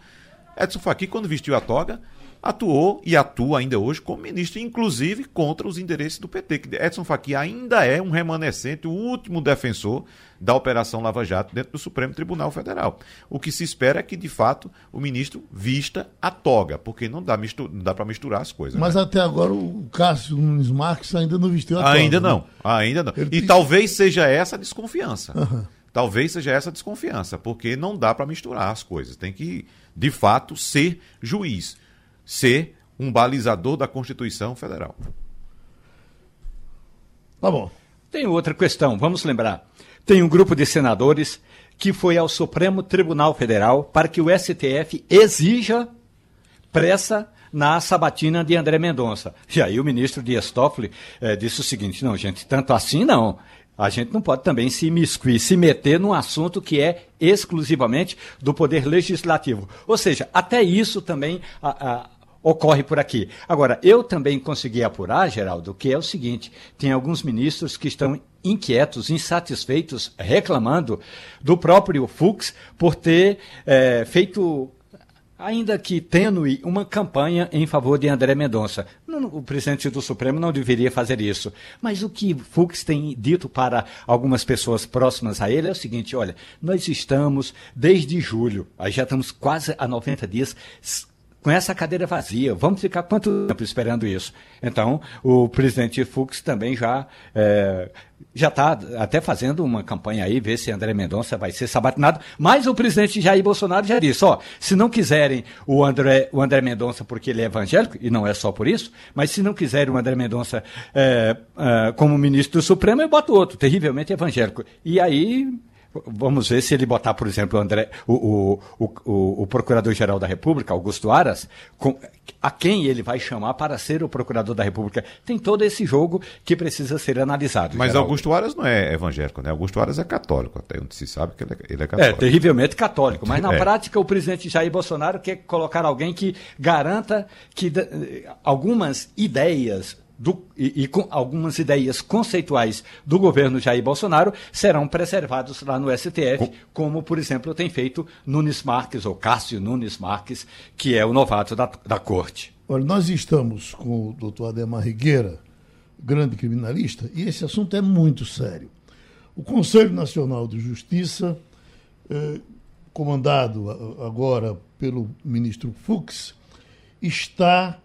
Edson Fachin, quando vestiu a toga, atuou e atua ainda hoje como ministro, inclusive contra os interesses do PT. Edson Fachin ainda é um remanescente, o último defensor da Operação Lava Jato dentro do Supremo Tribunal Federal. O que se espera é que, de fato, o ministro vista a toga, porque não dá, dá para misturar as coisas. Mas né? até agora o Cássio Nunes Marques ainda não vestiu a toga. Ainda né? não, né? ainda não. Ele e talvez seja essa a desconfiança. Uhum. Talvez seja essa a desconfiança, porque não dá para misturar as coisas. Tem que, de fato, ser juiz ser um balizador da Constituição Federal. Tá bom. Tem outra questão, vamos lembrar. Tem um grupo de senadores que foi ao Supremo Tribunal Federal para que o STF exija pressa na sabatina de André Mendonça. E aí o ministro Dias Toffoli eh, disse o seguinte: não, gente, tanto assim não. A gente não pode também se imiscuir, se meter num assunto que é exclusivamente do Poder Legislativo. Ou seja, até isso também a, a, ocorre por aqui. Agora, eu também consegui apurar, Geraldo, que é o seguinte: tem alguns ministros que estão inquietos, insatisfeitos, reclamando do próprio Fux por ter é, feito ainda que tênue, uma campanha em favor de André Mendonça. o presidente do Supremo não deveria fazer isso. Mas o que Fux tem dito para algumas pessoas próximas a ele é o seguinte: olha, nós estamos desde julho, já estamos quase a 90 dias com essa cadeira vazia. Vamos ficar quanto tempo esperando isso? Então, o presidente Fux também já é, já está até fazendo uma campanha aí, ver se André Mendonça vai ser sabatinado. Mas o presidente Jair Bolsonaro já disse: ó, se não quiserem o André, o André Mendonça porque ele é evangélico, e não é só por isso, mas se não quiserem o André Mendonça é, é, como ministro do Supremo, eu boto outro, terrivelmente evangélico. E aí Vamos ver se ele botar, por exemplo, o, André, o, o, o, o Procurador-Geral da República, Augusto Aras, com, a quem ele vai chamar para ser o Procurador da República. Tem todo esse jogo que precisa ser analisado. Mas Geraldo. Augusto Aras não é evangélico, né? Augusto Aras é católico, até onde se sabe que ele é, ele é católico. É, terrivelmente católico. Mas na é. prática, o presidente Jair Bolsonaro quer colocar alguém que garanta que algumas ideias do, e, e, com algumas ideias conceituais do governo Jair Bolsonaro serão preservados lá no STF, como, por exemplo, tem feito Nunes Marques, ou Cássio Nunes Marques, que é o novato da, da corte. Olha, nós estamos com o doutor Ademar Rigueira, grande criminalista, e esse assunto é muito sério. O Conselho Nacional de Justiça, eh, comandado agora pelo ministro Fux, está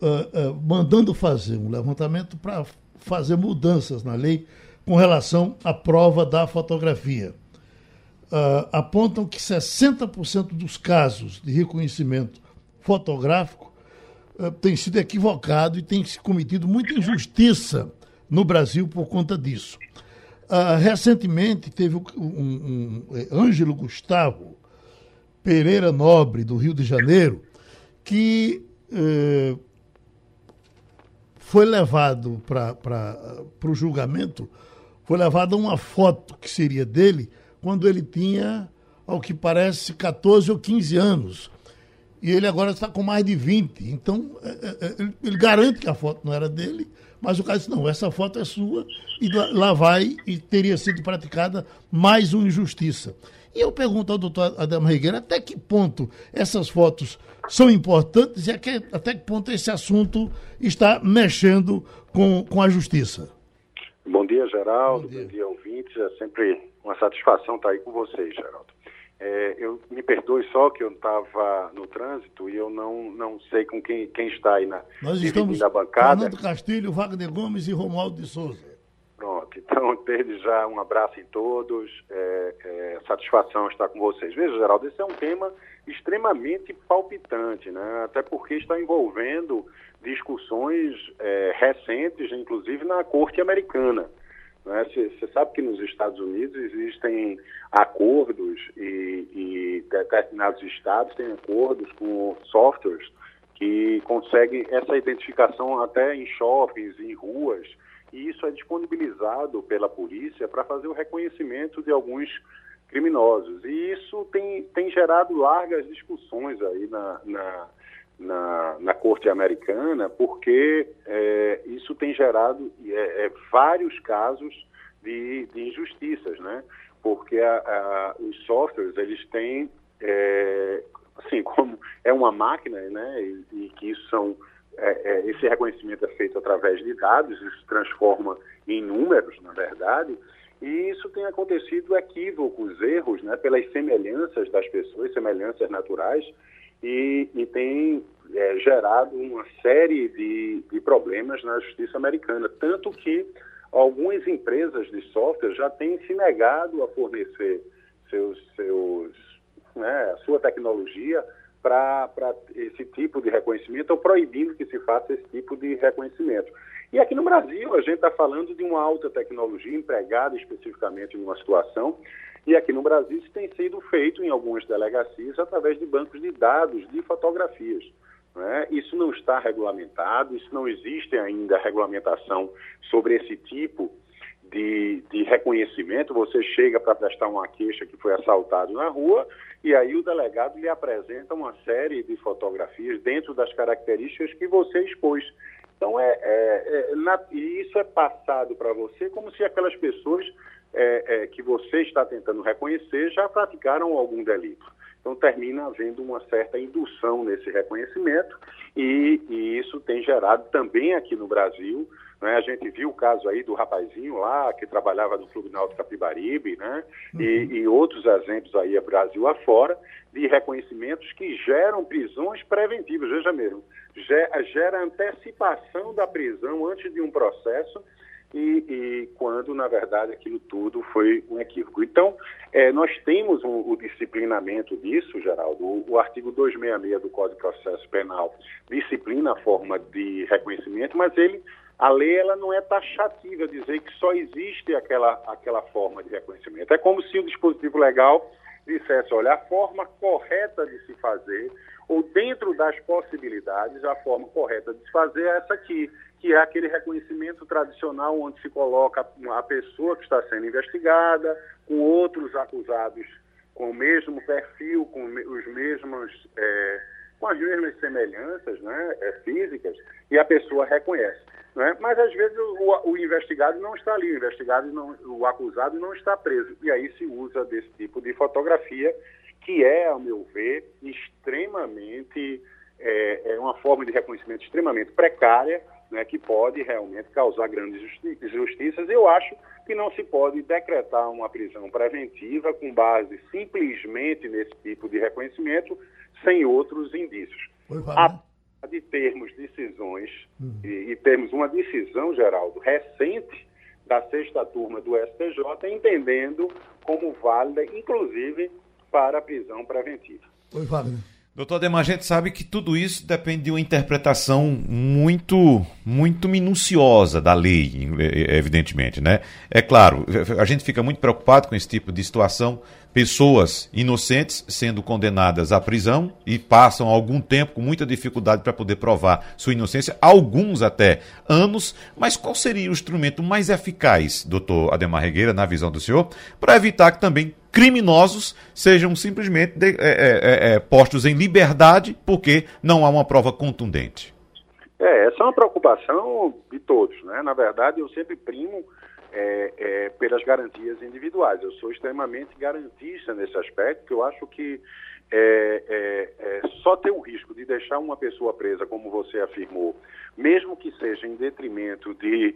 uh, uh, mandando fazer um levantamento para fazer mudanças na lei com relação à prova da fotografia. Uh, apontam que 60% dos casos de reconhecimento fotográfico uh, tem sido equivocado e tem se cometido muita injustiça no Brasil por conta disso. Uh, recentemente teve um, um, um, Ângelo Gustavo Pereira Nobre, do Rio de Janeiro, que foi levado para o julgamento, foi levada uma foto que seria dele quando ele tinha, ao que parece, 14 ou 15 anos. E ele agora está com mais de 20. Então, é, é, é, ele, garante que a foto não era dele, mas o cara disse, não, essa foto é sua, e lá vai e teria sido praticada mais uma injustiça. E eu pergunto ao doutor Adamo Regueira até que ponto essas fotos são importantes e até, até que ponto esse assunto está mexendo com, com a justiça. Bom dia, Geraldo. Bom dia, Bom dia ouvintes. É sempre uma satisfação estar aí com vocês, Geraldo. É, eu me perdoe só que eu estava no trânsito e eu não, não sei com quem, quem está aí na Nós estamos da bancada. Fernando Castilho, Wagner Gomes e Romualdo de Souza. Pronto. Então, desde já, um abraço em todos. É, é, satisfação estar com vocês. Veja, Geraldo, esse é um tema extremamente palpitante, né? até porque está envolvendo discussões é, recentes, inclusive na Corte Americana. Você né? sabe que nos Estados Unidos existem acordos e, e determinados estados têm acordos com softwares que conseguem essa identificação até em shoppings, em ruas, e isso é disponibilizado pela polícia para fazer o reconhecimento de alguns criminosos. E isso tem, tem gerado largas discussões aí na, na, na, na Corte Americana, porque é, isso tem gerado é, é, vários casos de, de, injustiças, né? Porque a, a, os softwares, eles têm, é, assim, como é uma máquina, né? E, e que isso são, é, é, esse reconhecimento é feito através de dados, isso se transforma em números, na verdade, e isso tem acontecido equívocos, erros, né, pelas semelhanças das pessoas, semelhanças naturais, e, e tem é, gerado uma série de, de problemas na justiça americana. Tanto que algumas empresas de software já têm se negado a fornecer seus, seus, né, a sua tecnologia para esse tipo de reconhecimento ou proibindo que se faça esse tipo de reconhecimento. E aqui no Brasil, a gente está falando de uma alta tecnologia empregada especificamente em uma situação, e aqui no Brasil isso tem sido feito em algumas delegacias através de bancos de dados de fotografias. Né? Isso não está regulamentado, isso não existe ainda regulamentação sobre esse tipo de, de reconhecimento. Você chega para prestar uma queixa que foi assaltado na rua e aí o delegado lhe apresenta uma série de fotografias dentro das características que você expôs. Então, é, é, é na, e isso é passado para você como se aquelas pessoas é, é, que você está tentando reconhecer já praticaram algum delito. Então, termina havendo uma certa indução nesse reconhecimento e, e isso tem gerado também aqui no Brasil né? A gente viu o caso aí do rapazinho lá que trabalhava no Clube Náutico Capibaribe, né? Uhum. E, e, outros exemplos aí Brasil afora de reconhecimentos que geram prisões preventivas. Veja mesmo, gera antecipação da prisão antes de um processo e, e, quando, na verdade, aquilo tudo foi um equívoco. Então, é, nós temos o, o, disciplinamento disso, Geraldo. O, o, artigo 266 do Código de Processo Penal disciplina a forma de reconhecimento, mas ele a lei ela não é taxativa, dizer que só existe aquela, aquela forma de reconhecimento. É como se o dispositivo legal dissesse, olha, a forma correta de se fazer, ou dentro das possibilidades, a forma correta de se fazer é essa aqui, que é aquele reconhecimento tradicional onde se coloca a pessoa que está sendo investigada com outros acusados com o mesmo perfil, com os mesmos... É, com as mesmas semelhanças né, é, físicas, e a pessoa reconhece. Né? Mas às vezes o, o, investigado não está ali, o investigado não, o acusado não está preso. E aí se usa desse tipo de fotografia, que é, ao meu ver, extremamente é, é uma forma de reconhecimento extremamente precária, né, que pode realmente causar grandes injustiças. Eu acho que não se pode decretar uma prisão preventiva com base simplesmente nesse tipo de reconhecimento, sem outros indícios. Oi, de termos decisões uhum. e, e termos uma decisão, Geraldo, recente da sexta turma do STJ, entendendo como válida, inclusive, para a prisão preventiva. Oi, Wagner. Doutor Ademar, a gente sabe que tudo isso depende de uma interpretação muito, muito minuciosa da lei, evidentemente, né? É claro, a gente fica muito preocupado com esse tipo de situação, pessoas inocentes sendo condenadas à prisão e passam algum tempo com muita dificuldade para poder provar sua inocência, alguns até anos, mas qual seria o instrumento mais eficaz, doutor Ademar Regueira, na visão do senhor, para evitar que também criminosos sejam simplesmente de, é, é, é, é, postos em liberdade porque não há uma prova contundente. É, essa é uma preocupação de todos, né? Na verdade, eu sempre primo é, é, pelas garantias individuais. Eu sou extremamente garantista nesse aspecto, que eu acho que só ter o risco de deixar uma pessoa presa, como você afirmou, mesmo que seja em detrimento de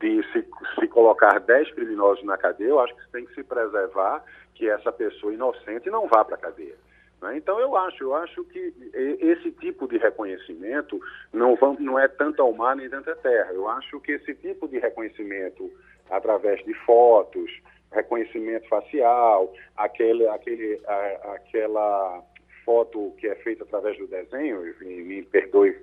de se, se, colocar 10 criminosos na cadeia, eu acho que tem que se preservar que essa pessoa inocente não vá para a cadeia. Né? Então eu acho, eu acho que esse tipo de reconhecimento não, vão, não é tanto ao mar nem tanto à terra. Eu acho que esse tipo de reconhecimento através de fotos, reconhecimento facial, aquele, aquele, a, aquela foto que é feita através do desenho, me perdoe,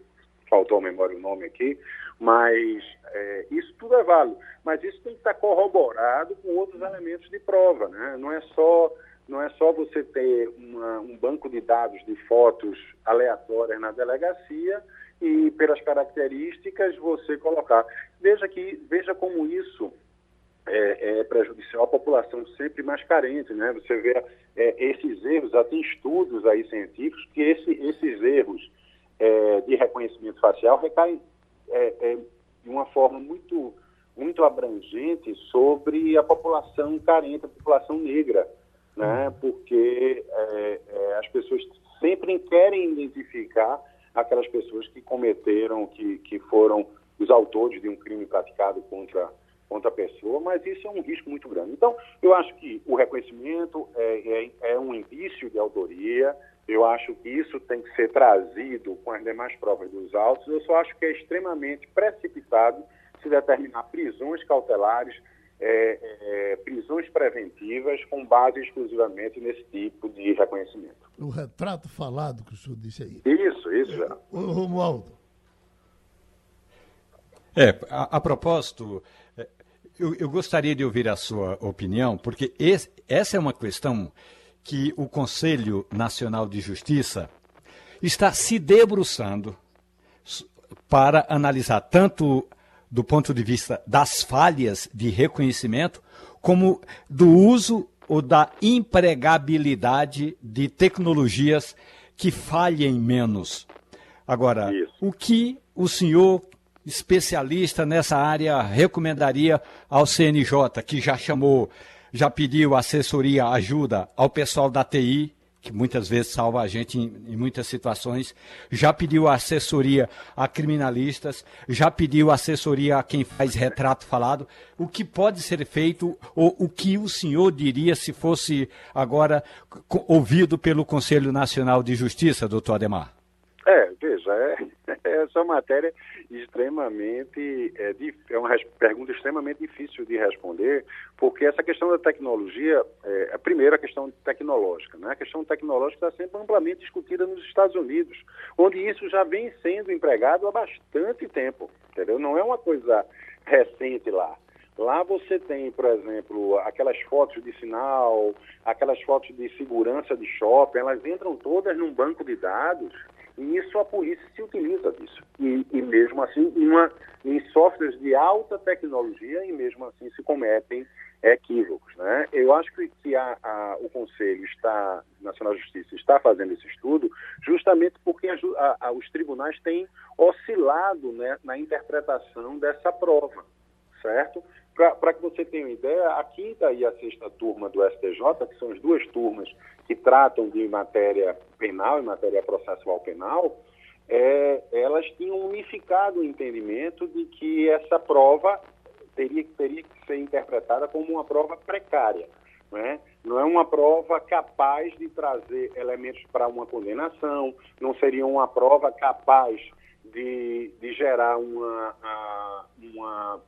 faltou a memória o nome aqui, mas é, isso tudo é válido. Mas isso tem que estar corroborado com outros elementos de prova, né? Não é só não é só você ter uma, um banco de dados de fotos aleatórias na delegacia e pelas características você colocar. Veja que veja como isso é, é prejudicial à população sempre mais carente, né? Você vê é, esses erros, tem estudos aí científicos que esse, esses erros é, de reconhecimento facial recaem é, é, de uma forma muito muito abrangente sobre a população carente, a população negra, né? Porque é, as pessoas sempre querem identificar aquelas pessoas que cometeram, que, que foram os autores de um crime praticado contra contra a pessoa, mas isso é um risco muito grande. Então, eu acho que o reconhecimento é, é, é um indício de autoria, eu acho que isso tem que ser trazido com as demais provas dos autos, eu só acho que é extremamente precipitado se determinar prisões cautelares, é, é, prisões preventivas com base exclusivamente nesse tipo de reconhecimento. O retrato falado que o senhor disse aí. Isso, isso já. O Romualdo. É, a, a propósito, eu, eu, gostaria de ouvir a sua opinião, porque esse, essa é uma questão que o Conselho Nacional de Justiça está se debruçando para analisar tanto do ponto de vista das falhas de reconhecimento, como do uso ou da empregabilidade de tecnologias que falhem menos. Agora, Isso. o que o senhor especialista nessa área recomendaria ao CNJ, que já chamou, já pediu assessoria, ajuda ao pessoal da TI, que muitas vezes salva a gente em, em, muitas situações, já pediu assessoria a criminalistas, já pediu assessoria a quem faz retrato falado. O que pode ser feito, ou o que o senhor diria se fosse agora ouvido pelo Conselho Nacional de Justiça, doutor Ademar? É, veja, é, essa matéria extremamente é, é uma pergunta extremamente difícil de responder, porque essa questão da tecnologia, é, a primeira questão tecnológica, né? A questão tecnológica está sempre amplamente discutida nos Estados Unidos, onde isso já vem sendo empregado há bastante tempo, entendeu? Não é uma coisa recente lá. Lá você tem, por exemplo, aquelas fotos de sinal, aquelas fotos de segurança de shopping, elas entram todas num banco de dados e isso a polícia se utiliza disso. E, e mesmo assim, uma, em softwares de alta tecnologia, e mesmo assim se cometem equívocos. Né? Eu acho que, que a, a, o Conselho está, Nacional de Justiça está fazendo esse estudo justamente porque a, os tribunais têm oscilado né, na interpretação dessa prova, certo? Para que você tenha uma ideia, a quinta e a sexta turma do STJ, que são as duas turmas que tratam de matéria penal e matéria processual penal, é, elas tinham unificado o entendimento de que essa prova teria, teria que ser interpretada como uma prova precária. Né? Não é uma prova capaz de trazer elementos para uma condenação, não seria uma prova capaz de, de gerar uma, uma,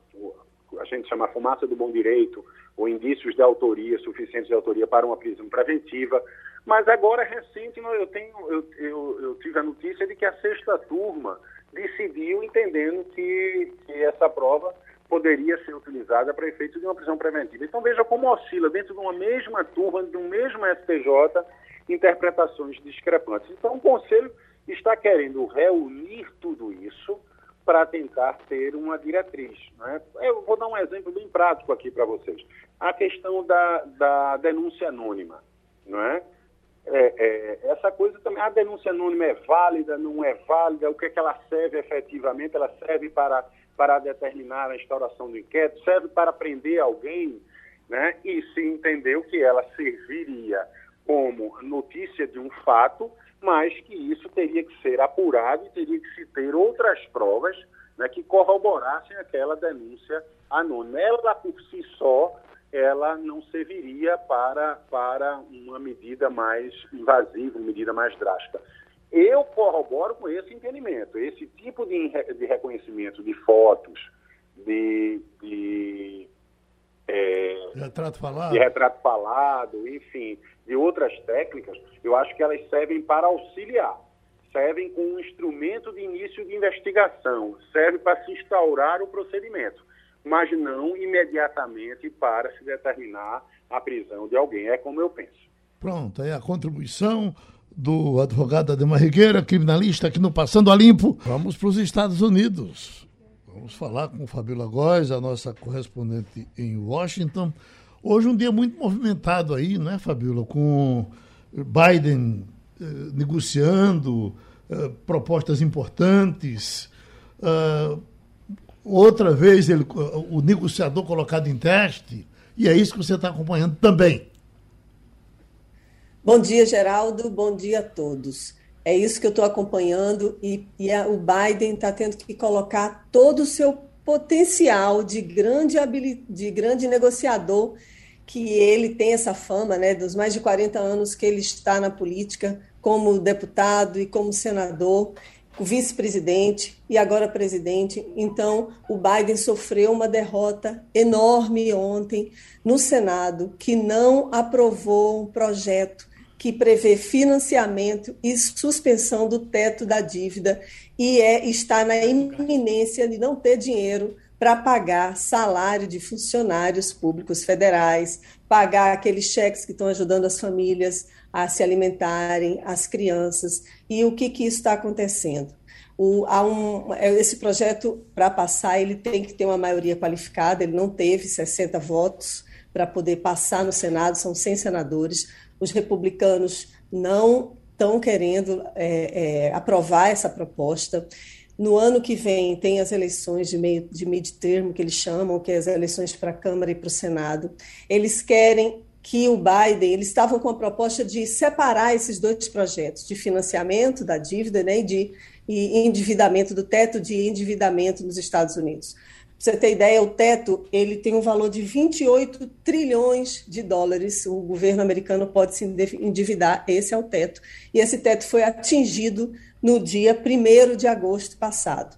a gente chama fumaça do bom direito, ou indícios de autoria, suficientes de autoria para uma prisão preventiva. Mas agora, recente, eu, tenho, eu, eu, eu tive a notícia de que a sexta turma decidiu entendendo que, que essa prova poderia ser utilizada para efeito de uma prisão preventiva. Então veja como oscila dentro de uma mesma turma, de um mesmo STJ, interpretações discrepantes. Então o Conselho está querendo reunir tudo isso para tentar ter uma diretriz. Né? Eu vou dar um exemplo bem prático aqui para vocês. A questão da, da denúncia anônima. Não é? É, é, essa coisa também, a denúncia anônima é válida, não é válida, o que, é que ela serve efetivamente? Ela serve para, para determinar a instauração do inquérito, serve para prender alguém, né? e se entendeu que ela serviria como notícia de um fato, mas que isso teria que ser apurado e teria que se ter outras provas né, que corroborassem aquela denúncia anônima. Ela, por si só, ela não serviria para, para uma medida mais invasiva, uma medida mais drástica. Eu corroboro com esse entendimento. Esse tipo de, de reconhecimento de fotos, de, de é, retrato falado. de retrato falado, enfim, de outras técnicas, eu acho que elas servem para auxiliar, servem como um instrumento de início de investigação, serve para se instaurar o procedimento, mas não imediatamente para se determinar a prisão de alguém. É como eu penso. Pronto, aí a contribuição do advogado Ademar Rigueira, criminalista aqui no Passando a Limpo. Vamos para os Estados Unidos. Vamos falar com Fabiola Góes, a nossa correspondente em Washington. Hoje um dia muito movimentado aí, não é, Fabiola? Com Biden eh, negociando eh, propostas importantes. Uh, outra vez ele, o negociador colocado em teste. E é isso que você está acompanhando também. Bom dia, Geraldo. Bom dia a todos. É isso que eu estou acompanhando e, e a, o Biden está tendo que colocar todo o seu potencial de grande, de grande negociador, que ele tem essa fama, né, dos mais de 40 anos que ele está na política, como deputado e como senador, vice-presidente e agora presidente. Então, o Biden sofreu uma derrota enorme ontem no Senado, que não aprovou um projeto que prevê financiamento e suspensão do teto da dívida e é, está na iminência de não ter dinheiro para pagar salário de funcionários públicos federais, pagar aqueles cheques que estão ajudando as famílias a se alimentarem, as crianças. E o que, que está acontecendo? O, um, é, esse projeto, para passar, ele tem que ter uma maioria qualificada, ele não teve 60 votos para poder passar no Senado, são 100 senadores os republicanos não estão querendo é, é, aprovar essa proposta. No ano que vem tem as eleições de meio de midterm que eles chamam, que é as eleições para a Câmara e para o Senado. Eles querem que o Biden, eles estavam com a proposta de separar esses dois projetos, de financiamento da dívida né, e de e endividamento do teto de endividamento nos Estados Unidos você ter ideia, o teto ele tem um valor de 28 trilhões de dólares. O governo americano pode se endividar, esse é o teto. E esse teto foi atingido no dia 1 de agosto passado.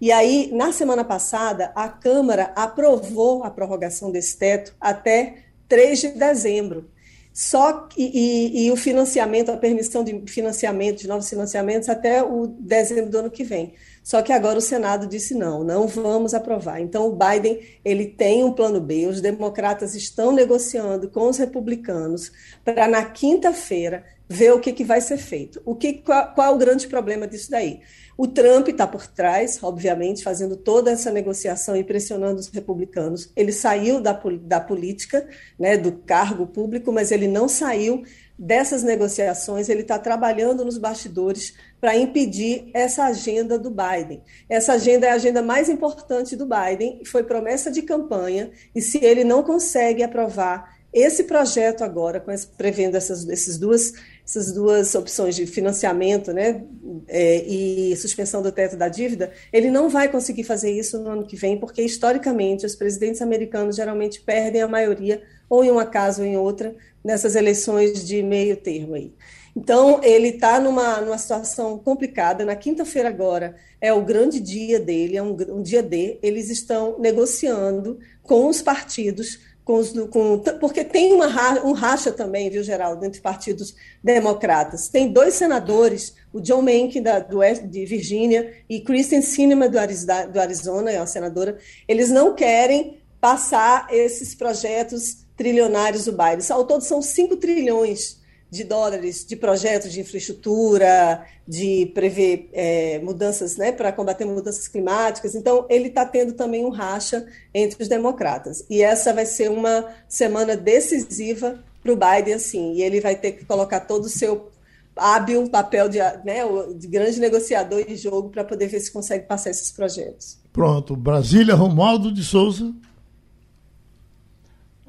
E aí, na semana passada, a Câmara aprovou a prorrogação desse teto até 3 de dezembro. Só que, e, e, o financiamento, a permissão de financiamento, de novos financiamentos, até o dezembro do ano que vem. Só que agora o Senado disse não, não vamos aprovar. Então o Biden ele tem um plano B. Os democratas estão negociando com os republicanos para na quinta-feira ver o que, que vai ser feito. O que qual, qual é o grande problema disso daí? O Trump está por trás, obviamente, fazendo toda essa negociação e pressionando os republicanos. Ele saiu da, da política, né, do cargo público, mas ele não saiu dessas negociações, ele está trabalhando nos bastidores para impedir essa agenda do Biden. Essa agenda é a agenda mais importante do Biden, foi promessa de campanha, e se ele não consegue aprovar esse projeto agora, com esse, prevendo essas, essas, duas, essas duas opções de financiamento né, é, e suspensão do teto da dívida, ele não vai conseguir fazer isso no ano que vem, porque historicamente os presidentes americanos geralmente perdem a maioria, ou em uma casa ou em outra, nessas eleições de meio termo aí. Então, ele está numa, numa situação complicada. Na quinta-feira, agora, é o grande dia dele, é um, um dia D. Eles estão negociando com os partidos, com os, com, porque tem uma, um racha também, viu, Geraldo, entre partidos democratas. Tem dois senadores, o John Mencken, da, do, de Virgínia, e Kristen Sinema, do, Arizona, é uma senadora. Eles não querem passar esses projetos trilionários do Biden. Ao todo são 5 trilhões de dólares de projetos de infraestrutura, de prever é, mudanças, né, para combater mudanças climáticas. Então, ele está tendo também um racha entre os democratas. E essa vai ser uma semana decisiva para o Biden, assim, e ele vai ter que colocar todo o seu hábil papel de, né, de grande negociador em jogo para poder ver se consegue passar esses projetos. Pronto, Brasília, Romualdo de Souza.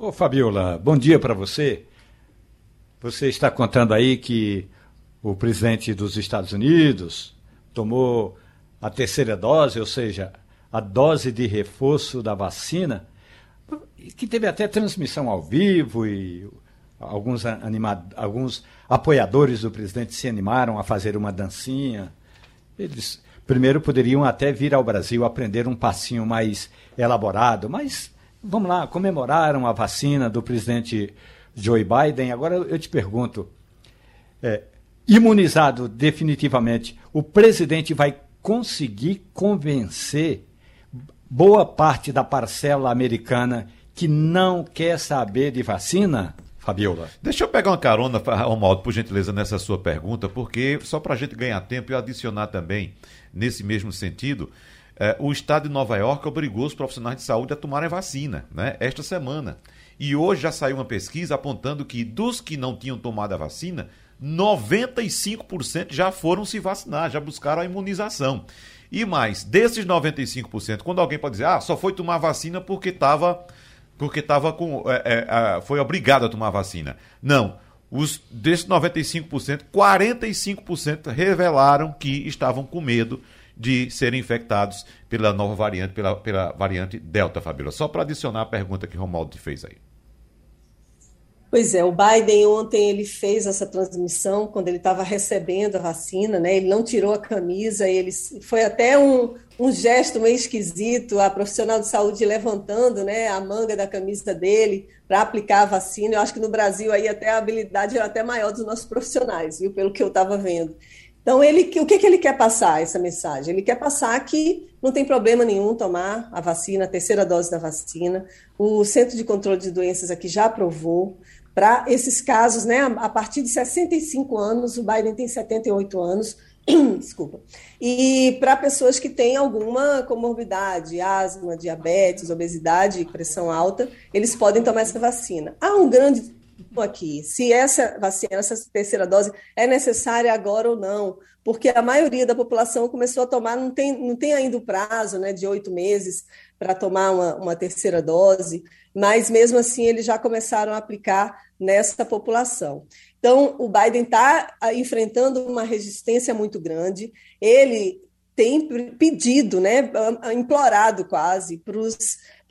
Ô Fabiola, bom dia para você. Você está contando aí que o presidente dos Estados Unidos tomou a terceira dose, ou seja, a dose de reforço da vacina, que teve até transmissão ao vivo e alguns, alguns apoiadores do presidente se animaram a fazer uma dancinha. Eles primeiro poderiam até vir ao Brasil aprender um passinho mais elaborado, mas vamos lá, comemoraram a vacina do presidente Joe Biden. Agora eu te pergunto, é, imunizado definitivamente, o presidente vai conseguir convencer boa parte da parcela americana que não quer saber de vacina? Fabiola. Deixa eu pegar uma carona, Romualdo, por gentileza, nessa sua pergunta, porque só para a gente ganhar tempo e adicionar também, nesse mesmo sentido, eh, o estado de Nova York obrigou os profissionais de saúde a tomarem vacina, né, esta semana. E hoje já saiu uma pesquisa apontando que dos que não tinham tomado a vacina, 95% já foram se vacinar, já buscaram a imunização. E mais, desses 95%, quando alguém pode dizer, ah, só foi tomar vacina porque estava porque estava com. É, é, foi obrigado a tomar vacina. Não. Os, desses 95%, 45% revelaram que estavam com medo de serem infectados pela nova variante, pela, pela variante Delta, Fabíola. Só para adicionar a pergunta que Romualdo fez aí. Pois é, o Biden ontem ele fez essa transmissão quando ele estava recebendo a vacina, né? Ele não tirou a camisa, ele foi até um, um gesto meio esquisito, a profissional de saúde levantando, né, a manga da camisa dele para aplicar a vacina. Eu acho que no Brasil aí até a habilidade era até maior dos nossos profissionais, viu, pelo que eu estava vendo. Então, ele, o que, que ele quer passar, essa mensagem? Ele quer passar que não tem problema nenhum tomar a vacina, a terceira dose da vacina. O Centro de Controle de Doenças aqui já aprovou para esses casos, né, a partir de 65 anos, o Biden tem 78 anos, desculpa, e para pessoas que têm alguma comorbidade, asma, diabetes, obesidade, pressão alta, eles podem tomar essa vacina. Há um grande aqui, se essa vacina, essa terceira dose é necessária agora ou não, porque a maioria da população começou a tomar, não tem, não tem ainda o prazo né, de oito meses para tomar uma, uma terceira dose, mas mesmo assim eles já começaram a aplicar nessa população. Então, o Biden está ah, enfrentando uma resistência muito grande, ele tem pedido, né, implorado quase, para os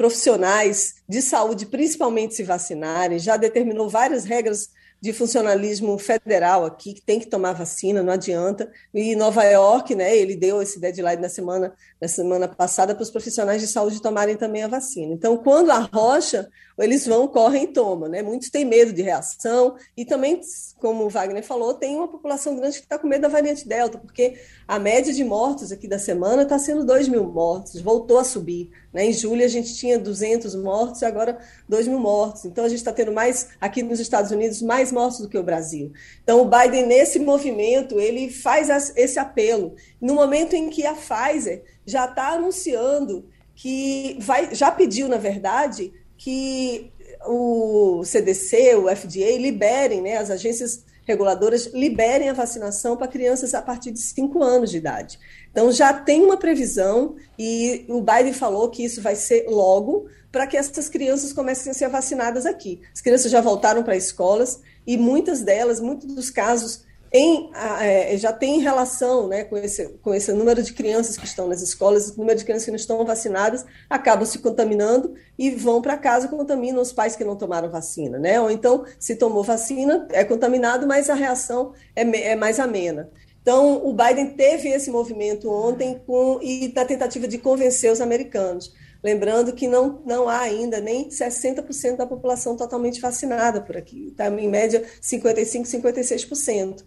profissionais de saúde, principalmente se vacinarem, já determinou várias regras de funcionalismo federal aqui, que tem que tomar vacina, não adianta. E Nova York, né, ele deu esse deadline na semana, na semana passada para os profissionais de saúde tomarem também a vacina. Então, quando arrocha, eles vão, correm e tomam. Né? Muitos têm medo de reação e também, como o Wagner falou, tem uma população grande que está com medo da variante Delta, porque a média de mortos aqui da semana está sendo 2 mil mortos, voltou a subir. Né? Em julho a gente tinha 200 mortos e agora 2 mil mortos. Então a gente está tendo mais, aqui nos Estados Unidos, mais mortos do que o Brasil. Então o Biden, nesse movimento, ele faz esse apelo. No momento em que a Pfizer já está anunciando que vai, já pediu, na verdade, que o CDC, o FDA liberem, né, as agências reguladoras liberem a vacinação para crianças a partir de 5 anos de idade. Então já tem uma previsão e o Biden falou que isso vai ser logo para que essas crianças comecem a ser vacinadas aqui. As crianças já voltaram para escolas e muitas delas, muitos dos casos em, é, já tem relação né, com, esse, com esse número de crianças que estão nas escolas, o número de crianças que não estão vacinadas, acabam se contaminando e vão para casa contaminam os pais que não tomaram vacina. Né? Ou então, se tomou vacina, é contaminado, mas a reação é, é mais amena. Então, o Biden teve esse movimento ontem com, e da tentativa de convencer os americanos. Lembrando que não, não há ainda nem 60% da população totalmente vacinada por aqui. Está em média 55%, 56%.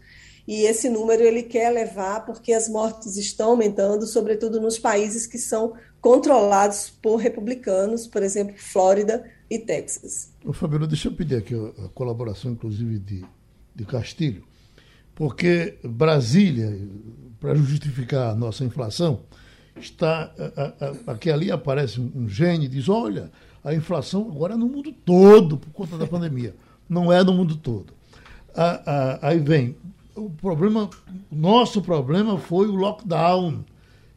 E esse número ele quer levar porque as mortes estão aumentando, sobretudo nos países que são controlados por republicanos, por exemplo, Flórida e Texas. Ô, Fabiano, deixa eu pedir aqui a colaboração, inclusive, de, de Castilho, porque Brasília, para justificar a nossa inflação, está aqui ali aparece um gênio e diz: olha, a inflação agora é no mundo todo por conta da pandemia. Não é no mundo todo. Aí vem o problema, nosso problema foi o lockdown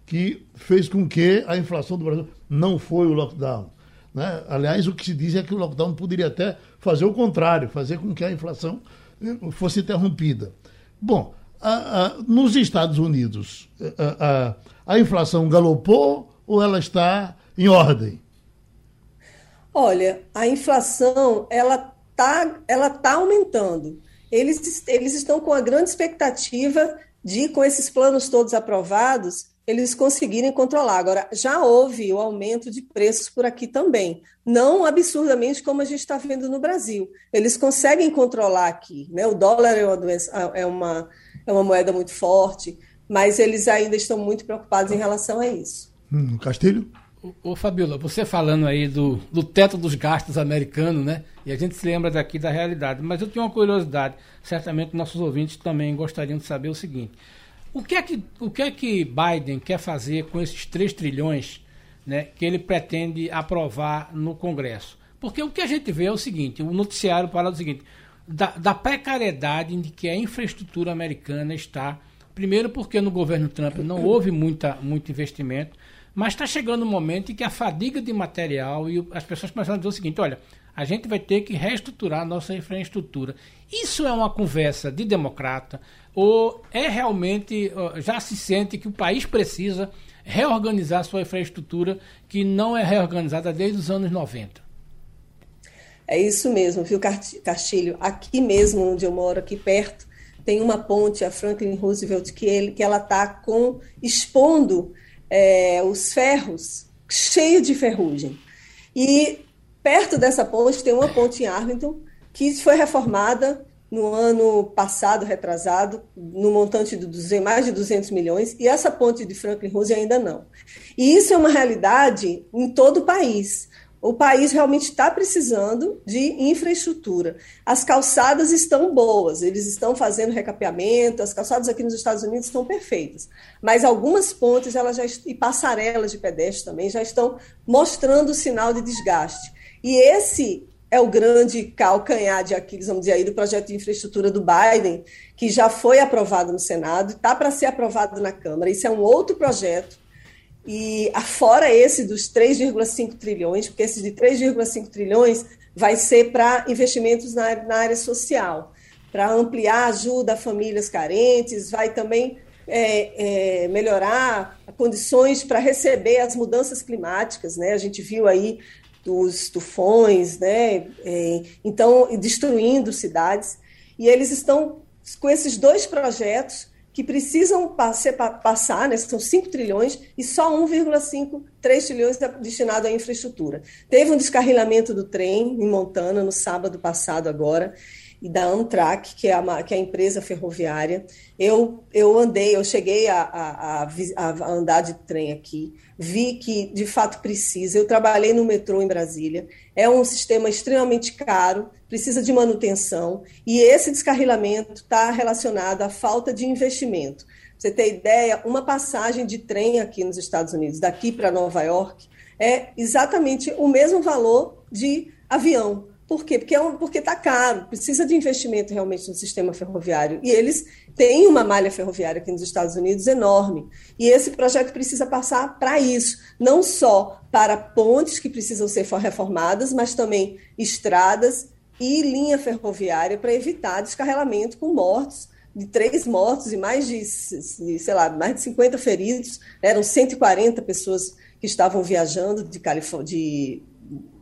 que fez com que a inflação do Brasil não foi o lockdown. Né? Aliás, o que se diz é que o lockdown poderia até fazer o contrário, fazer com que a inflação eh, fosse interrompida. Bom, a, a, nos Estados Unidos, a, a, inflação galopou ou ela está em ordem? Olha, a inflação ela está ela tá aumentando. Eles, eles estão com a grande expectativa de, com esses planos todos aprovados, eles conseguirem controlar. Agora, já houve o aumento de preços por aqui também, não absurdamente como a gente está vendo no Brasil. Eles conseguem controlar aqui, né? O dólar é uma, doença, é uma, é uma moeda muito forte, mas eles ainda estão muito preocupados em relação a isso. Hum, Castilho? Ô, Fabiola, você falando aí do, do teto dos gastos americano, né? E a gente se lembra daqui da realidade. Mas eu tenho uma curiosidade, certamente nossos ouvintes também gostariam de saber o seguinte. O que é que, o que, é que Biden quer fazer com esses 3 trilhões né, que ele pretende aprovar no Congresso? Porque o que a gente vê é o seguinte: o noticiário fala o seguinte, da, da precariedade de que a infraestrutura americana está. Primeiro, porque no governo Trump não houve muita, muito investimento, mas está chegando um momento em que a fadiga de material e as pessoas começam a dizer o seguinte: olha, a gente vai ter que reestruturar a nossa infraestrutura. Isso é uma conversa de democrata ou é realmente já se sente que o país precisa reorganizar sua infraestrutura que não é reorganizada desde os anos 90? É isso mesmo, viu, Castilho? Aqui mesmo, onde eu moro, aqui perto, tem uma ponte, a Franklin Roosevelt, que, ele, que ela está expondo é, os ferros cheio de ferrugem. E Perto dessa ponte tem uma ponte em Arlington que foi reformada no ano passado, retrasado, no montante de 200, mais de 200 milhões, e essa ponte de Franklin Roosevelt ainda não. E isso é uma realidade em todo o país. O país realmente está precisando de infraestrutura. As calçadas estão boas, eles estão fazendo recapeamento, as calçadas aqui nos Estados Unidos estão perfeitas. Mas algumas pontes elas já, e passarelas de pedestre também já estão mostrando sinal de desgaste. E esse é o grande calcanhar de Aquiles, vamos dizer aí, do projeto de infraestrutura do Biden, que já foi aprovado no Senado, está para ser aprovado na Câmara. Isso é um outro projeto. E fora esse dos 3,5 trilhões, porque esse de 3,5 trilhões vai ser para investimentos na, na, área social, para ampliar ajuda a famílias carentes, vai também é, é, melhorar condições para receber as mudanças climáticas. Né? A gente viu aí dos tufões, né? É, então, destruindo cidades. E eles estão com esses dois projetos que precisam passar, né, são 5 trilhões, e só 1,5, 3 trilhões destinado à infraestrutura. Teve um descarrilamento do trem em Montana no sábado passado agora, e da Amtrak, que é a, que é a empresa ferroviária. Eu, eu andei, eu cheguei a, a, a, andar de trem aqui, vi que de fato precisa. Eu trabalhei no metrô em Brasília. É um sistema extremamente caro, precisa de manutenção, e esse descarrilamento está relacionado à falta de investimento. Pra você ter ideia, uma passagem de trem aqui nos Estados Unidos, daqui para Nova York, é exatamente o mesmo valor de avião. Por quê? Porque é um, está caro, precisa de investimento realmente no sistema ferroviário. E eles têm uma malha ferroviária aqui nos Estados Unidos enorme. E esse projeto precisa passar para isso, não só para pontes que precisam ser reformadas, mas também estradas e linha ferroviária para evitar descarregamento com mortos, de três mortos e mais de, sei lá, mais de 50 feridos. Eram 140 pessoas que estavam viajando de, de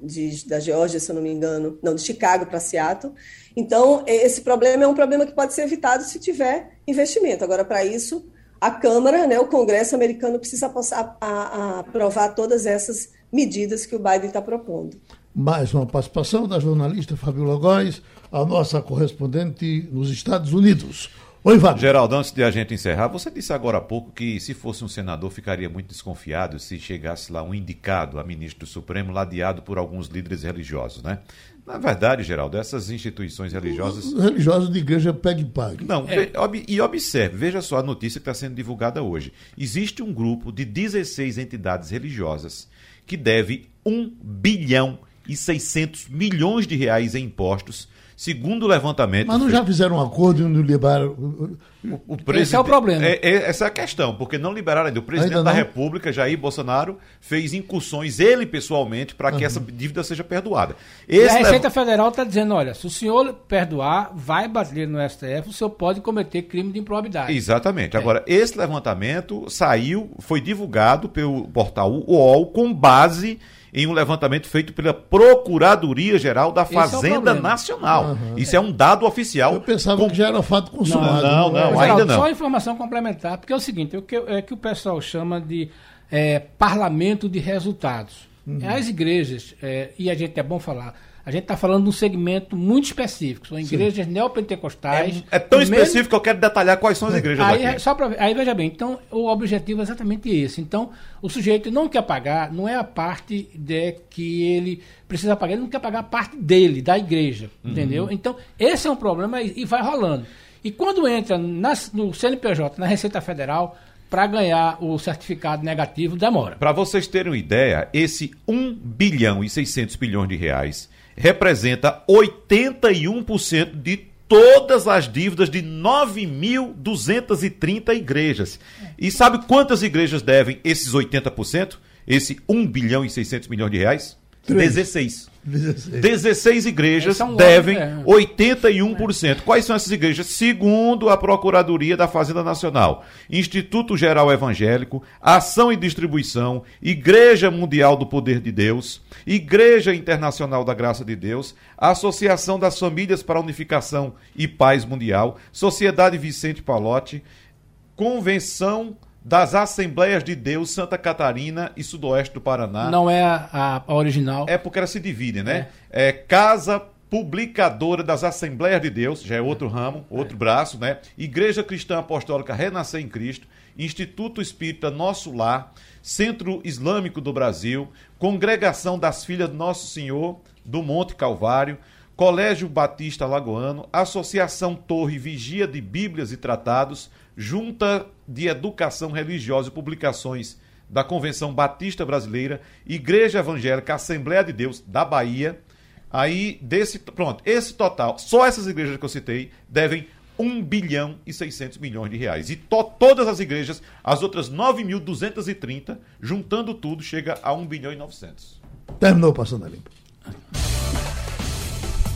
de, da Geórgia, se eu não me engano, não, de Chicago para Seattle. Então, esse problema é um problema que pode ser evitado se tiver investimento. Agora, para isso, a Câmara, né, o Congresso americano precisa passar a, a aprovar todas essas medidas que o Biden está propondo. Mais uma participação da jornalista Fabiola Góes, a nossa correspondente nos Estados Unidos. Oi, Wagner. Geraldo, antes de a gente encerrar, você disse agora há pouco que se fosse um senador ficaria muito desconfiado se chegasse lá um indicado a ministro do Supremo ladeado por alguns líderes religiosos, né? Na verdade, Geraldo, essas instituições religiosas. Os religiosos de igreja pegue pague. Não, é. e observe, veja só a notícia que está sendo divulgada hoje. Existe um grupo de 16 entidades religiosas que deve 1 bilhão e 600 milhões de reais em impostos Segundo o levantamento. Mas não já fizeram um acordo e não liberaram. O, o presidente, Esse é o problema. É, é, essa é a questão, porque não liberaram ainda. O presidente ainda da República, Jair Bolsonaro, fez incursões, ele pessoalmente, para que uhum. essa dívida seja perdoada. Esse e a Receita Federal está dizendo: olha, se o senhor perdoar, vai bater no STF, o senhor pode cometer crime de improbidade. Exatamente. É. Agora, esse levantamento saiu, foi divulgado pelo portal UOL com base em um levantamento feito pela Procuradoria-Geral da Fazenda é Nacional. Uhum. Isso é um dado oficial. Eu pensava com... que já era fato consumado. Não, não, não ainda não. Só informação complementar, porque é o seguinte, é o que, é que o pessoal chama de é, parlamento de resultados. Uhum. As igrejas, é, e a gente é bom falar, a gente está falando de um segmento muito específico. São igrejas Sim. neopentecostais. É, é tão específico mesmo... que eu quero detalhar quais são as igrejas aí, daqui. Só pra, aí veja bem, então o objetivo é exatamente esse. Então, o sujeito não quer pagar, não é a parte de que ele precisa pagar, ele não quer pagar a parte dele, da igreja. Uhum. Entendeu? Então, esse é um problema e, e vai rolando. E quando entra nas, no CNPJ, na Receita Federal, para ganhar o certificado negativo demora. Para vocês terem uma ideia, esse 1 bilhão e 600 bilhões de reais representa 81% de todas as dívidas de 9.230 igrejas. E sabe quantas igrejas devem esses 80%? Esse 1 bilhão e 600 milhões de reais? 16. 16. 16 igrejas é devem é. 81%. Quais são essas igrejas? Segundo a Procuradoria da Fazenda Nacional, Instituto Geral Evangélico, Ação e Distribuição, Igreja Mundial do Poder de Deus, Igreja Internacional da Graça de Deus, Associação das Famílias para a Unificação e Paz Mundial, Sociedade Vicente Palotti, Convenção das Assembleias de Deus Santa Catarina e Sudoeste do Paraná. Não é a, a original. É porque ela se divide, né? É, é Casa Publicadora das Assembleias de Deus, já é outro ramo, outro é. braço, né? Igreja Cristã Apostólica Renascer em Cristo, Instituto Espírita Nosso Lar, Centro Islâmico do Brasil, Congregação das Filhas do Nosso Senhor do Monte Calvário, Colégio Batista Lagoano, Associação Torre Vigia de Bíblias e Tratados, Junta de Educação Religiosa e Publicações da Convenção Batista Brasileira, Igreja Evangélica Assembleia de Deus da Bahia. Aí, desse. Pronto, esse total, só essas igrejas que eu citei, devem 1 bilhão e 600 milhões de reais. E to, todas as igrejas, as outras 9.230, juntando tudo, chega a 1 bilhão e 900. Terminou passando a limpo.